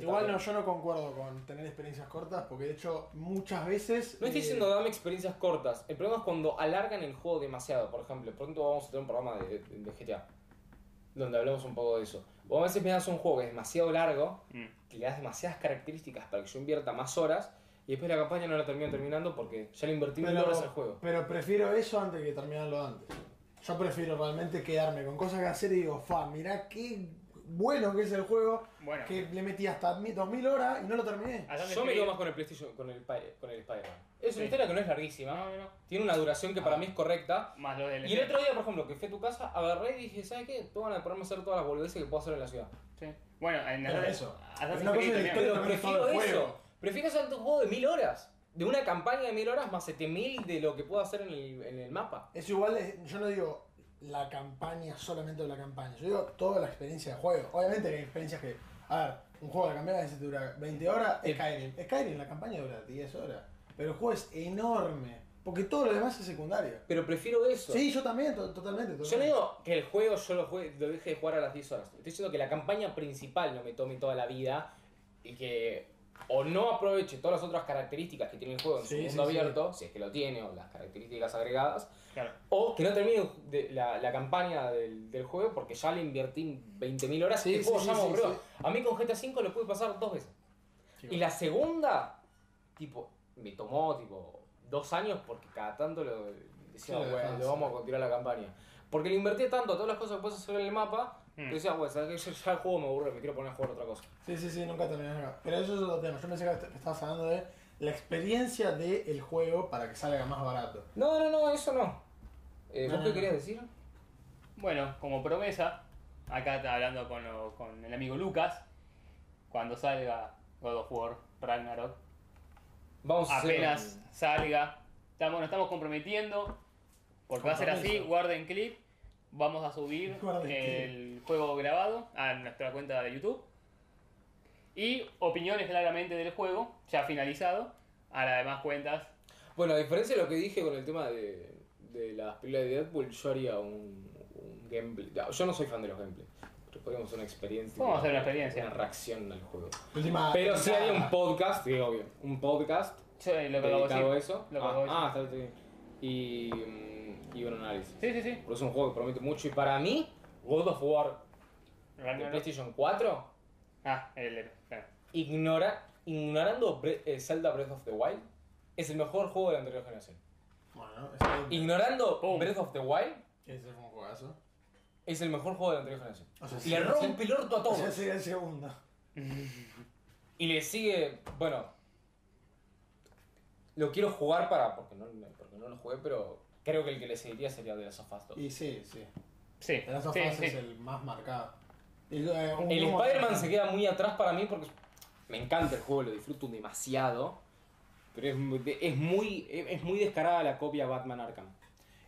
Igual no, bien. yo no concuerdo con tener experiencias cortas, porque de hecho muchas veces. No estoy eh, diciendo dame experiencias cortas. El problema es cuando alargan el juego demasiado. Por ejemplo, pronto vamos a tener un programa de, de GTA. Donde hablamos un poco de eso. Vos a veces me das un juego que es demasiado largo, Mm. que le das demasiadas características para que yo invierta más horas, y después la campaña no la termino terminando porque ya le invertí mil horas al juego. pero prefiero eso antes que terminarlo antes. Yo prefiero realmente quedarme con cosas que hacer y digo, fa, mirá qué bueno que es el juego, Bueno, que le metí hasta mi- 2000 horas y no lo terminé. Yo me quedo más con el PlayStation, con el, con el Spider-Man. Es Sí. una historia que no es larguísima, No, no, no. tiene una duración que para mí es correcta. Más lo del Y el otro día, por ejemplo, que fui a tu casa, agarré y dije, ¿sabes qué? Tengo ganas de ponerme a hacer todas las boludeces que puedo hacer en la ciudad. Sí. Bueno, en Pero Assassin's- eso. Assassin's Creed también. Pero prefiero el eso. juego. Prefiero hacer un juego de mil horas. De una campaña de mil horas más 7000 de lo que puedo hacer en el, en el mapa. Es igual, yo no digo la campaña, solamente de la campaña, yo digo toda la experiencia de juego. Obviamente que hay experiencias que, a ver, un juego de campaña a veces dura 20 horas. Skyrim. Skyrim, la campaña dura 10 horas, pero el juego es enorme, porque todo lo demás es secundario. Pero prefiero eso. Sí, yo también, to- totalmente. Yo no digo que el juego yo lo, juegue- lo deje de jugar a las 10 horas. Estoy diciendo que la campaña principal no me tome toda la vida y que o no aproveche todas las otras características que tiene el juego en Sí, su sí, mundo sí. abierto, si es que lo tiene, o las características agregadas, Claro. o que no termine de- la, la campaña del, del juego porque ya le invertí 20.000 horas Sí, y el sí, juego sí, ya me sí, sí. A mí con GTA V lo pude pasar dos veces. Sí, Y la segunda, tipo, me tomó tipo dos años porque cada tanto lo decía, Sí, bueno, lo vamos a sí. continuar la campaña. Porque le invertí tanto a todas las cosas que puedes hacer en el mapa, Mm. que decía, sabes que ya, ya el juego me aburre, me quiero poner a jugar otra cosa. Sí, sí, sí, nunca terminé acá. Pero eso es otro tema. Yo pensé que est- que estabas hablando de la experiencia del juego para que salga más barato. No, no, no, eso no. Eh, ¿Vos no, qué no. querías decir? Bueno, como promesa, acá está hablando con, lo- con el amigo Lucas, cuando salga God of War Ragnarok, Vamos a hacer apenas salga, estamos, nos estamos comprometiendo, porque va a ser así, guarden clip, vamos a subir el juego grabado a nuestra cuenta de YouTube y opiniones claramente del juego, ya finalizado, a las demás cuentas. Bueno, a diferencia de lo que dije con el tema de, de las películas de Deadpool, yo haría un, un gameplay. no, Yo no soy fan de los gameplays, pero podríamos hacer una experiencia. Vamos a hacer una experiencia. Una reacción al juego. Última. Pero sí última- haría un podcast, sí, obvio. Un podcast Yo, lo que decir. eso. Lo que ah, ah, está bien. Y, mm, y un análisis. Sí, sí, sí. Porque es un juego que promete mucho. Y para mí, God of War de. PlayStation 4, Ah, el claro. ignora, ignorando Bre- eh, Zelda Breath of the Wild, es el mejor juego de la anterior generación. Bueno, bien. Ignorando Pum. Breath of the Wild, Ese fue un juegazo. es el mejor juego de la anterior generación. O sea, Y sí, le rompe el orto a O todos. sea, sería el segundo. Y le sigue, bueno, lo quiero jugar para, porque no, porque no lo jugué, pero creo que el que le seguiría sería The Last of Us 2. Y sí, sí. Sí, The Last of sí, Us sí. es el más marcado. Eh, un- El un- Spider-Man se queda muy atrás para mí porque me encanta el juego, lo disfruto demasiado, pero es, muy- es muy, es muy descarada la copia Batman Arkham.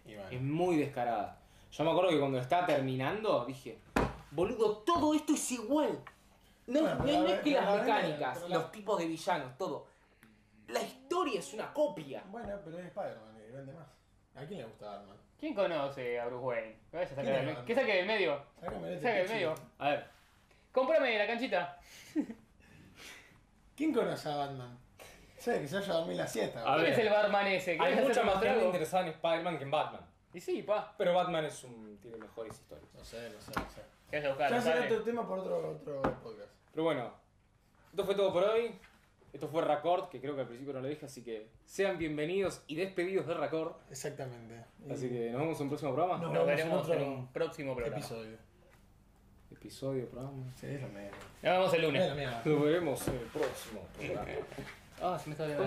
Y bueno. Es muy descarada. Yo me acuerdo que cuando estaba terminando dije, boludo, todo esto es igual. No, Bueno, no- pero no la- es que pero las la- mecánicas, pero la- los tipos de villanos, todo. La historia es una copia. Bueno, pero es Spider-Man y vende más. ¿A quién le gusta Batman? ¿Quién conoce a Bruce Wayne? ¿Qué vaya a sacar ¿Quién del- es Batman? ¿Qué saque del medio? Sácame este Saque del pichi. medio. A ver. Cómprame la canchita. ¿Quién conoce a Batman? Sé que se haya dormido la siesta. A ¿Quién ver. es el barman ese? Hay ¿Querés mucha más gente interesada en Spider-Man que en Batman. Y sí, pa. Pero Batman es un, tiene mejores historias. No sé, no sé, no sé. ¿Qué buscar? Ya será otro tema por otro, otro podcast. Pero bueno, esto fue todo por hoy. Esto fue Racord, que creo que al principio no lo dije, así que sean bienvenidos y despedidos de Racord. Exactamente. Así que nos vemos en un próximo programa. No. Nos veremos otro en un próximo programa. Episodio. Episodio, programa. Sí, es lo mismo. Nos vemos el lunes. Nos veremos en el próximo programa. Ah, se me está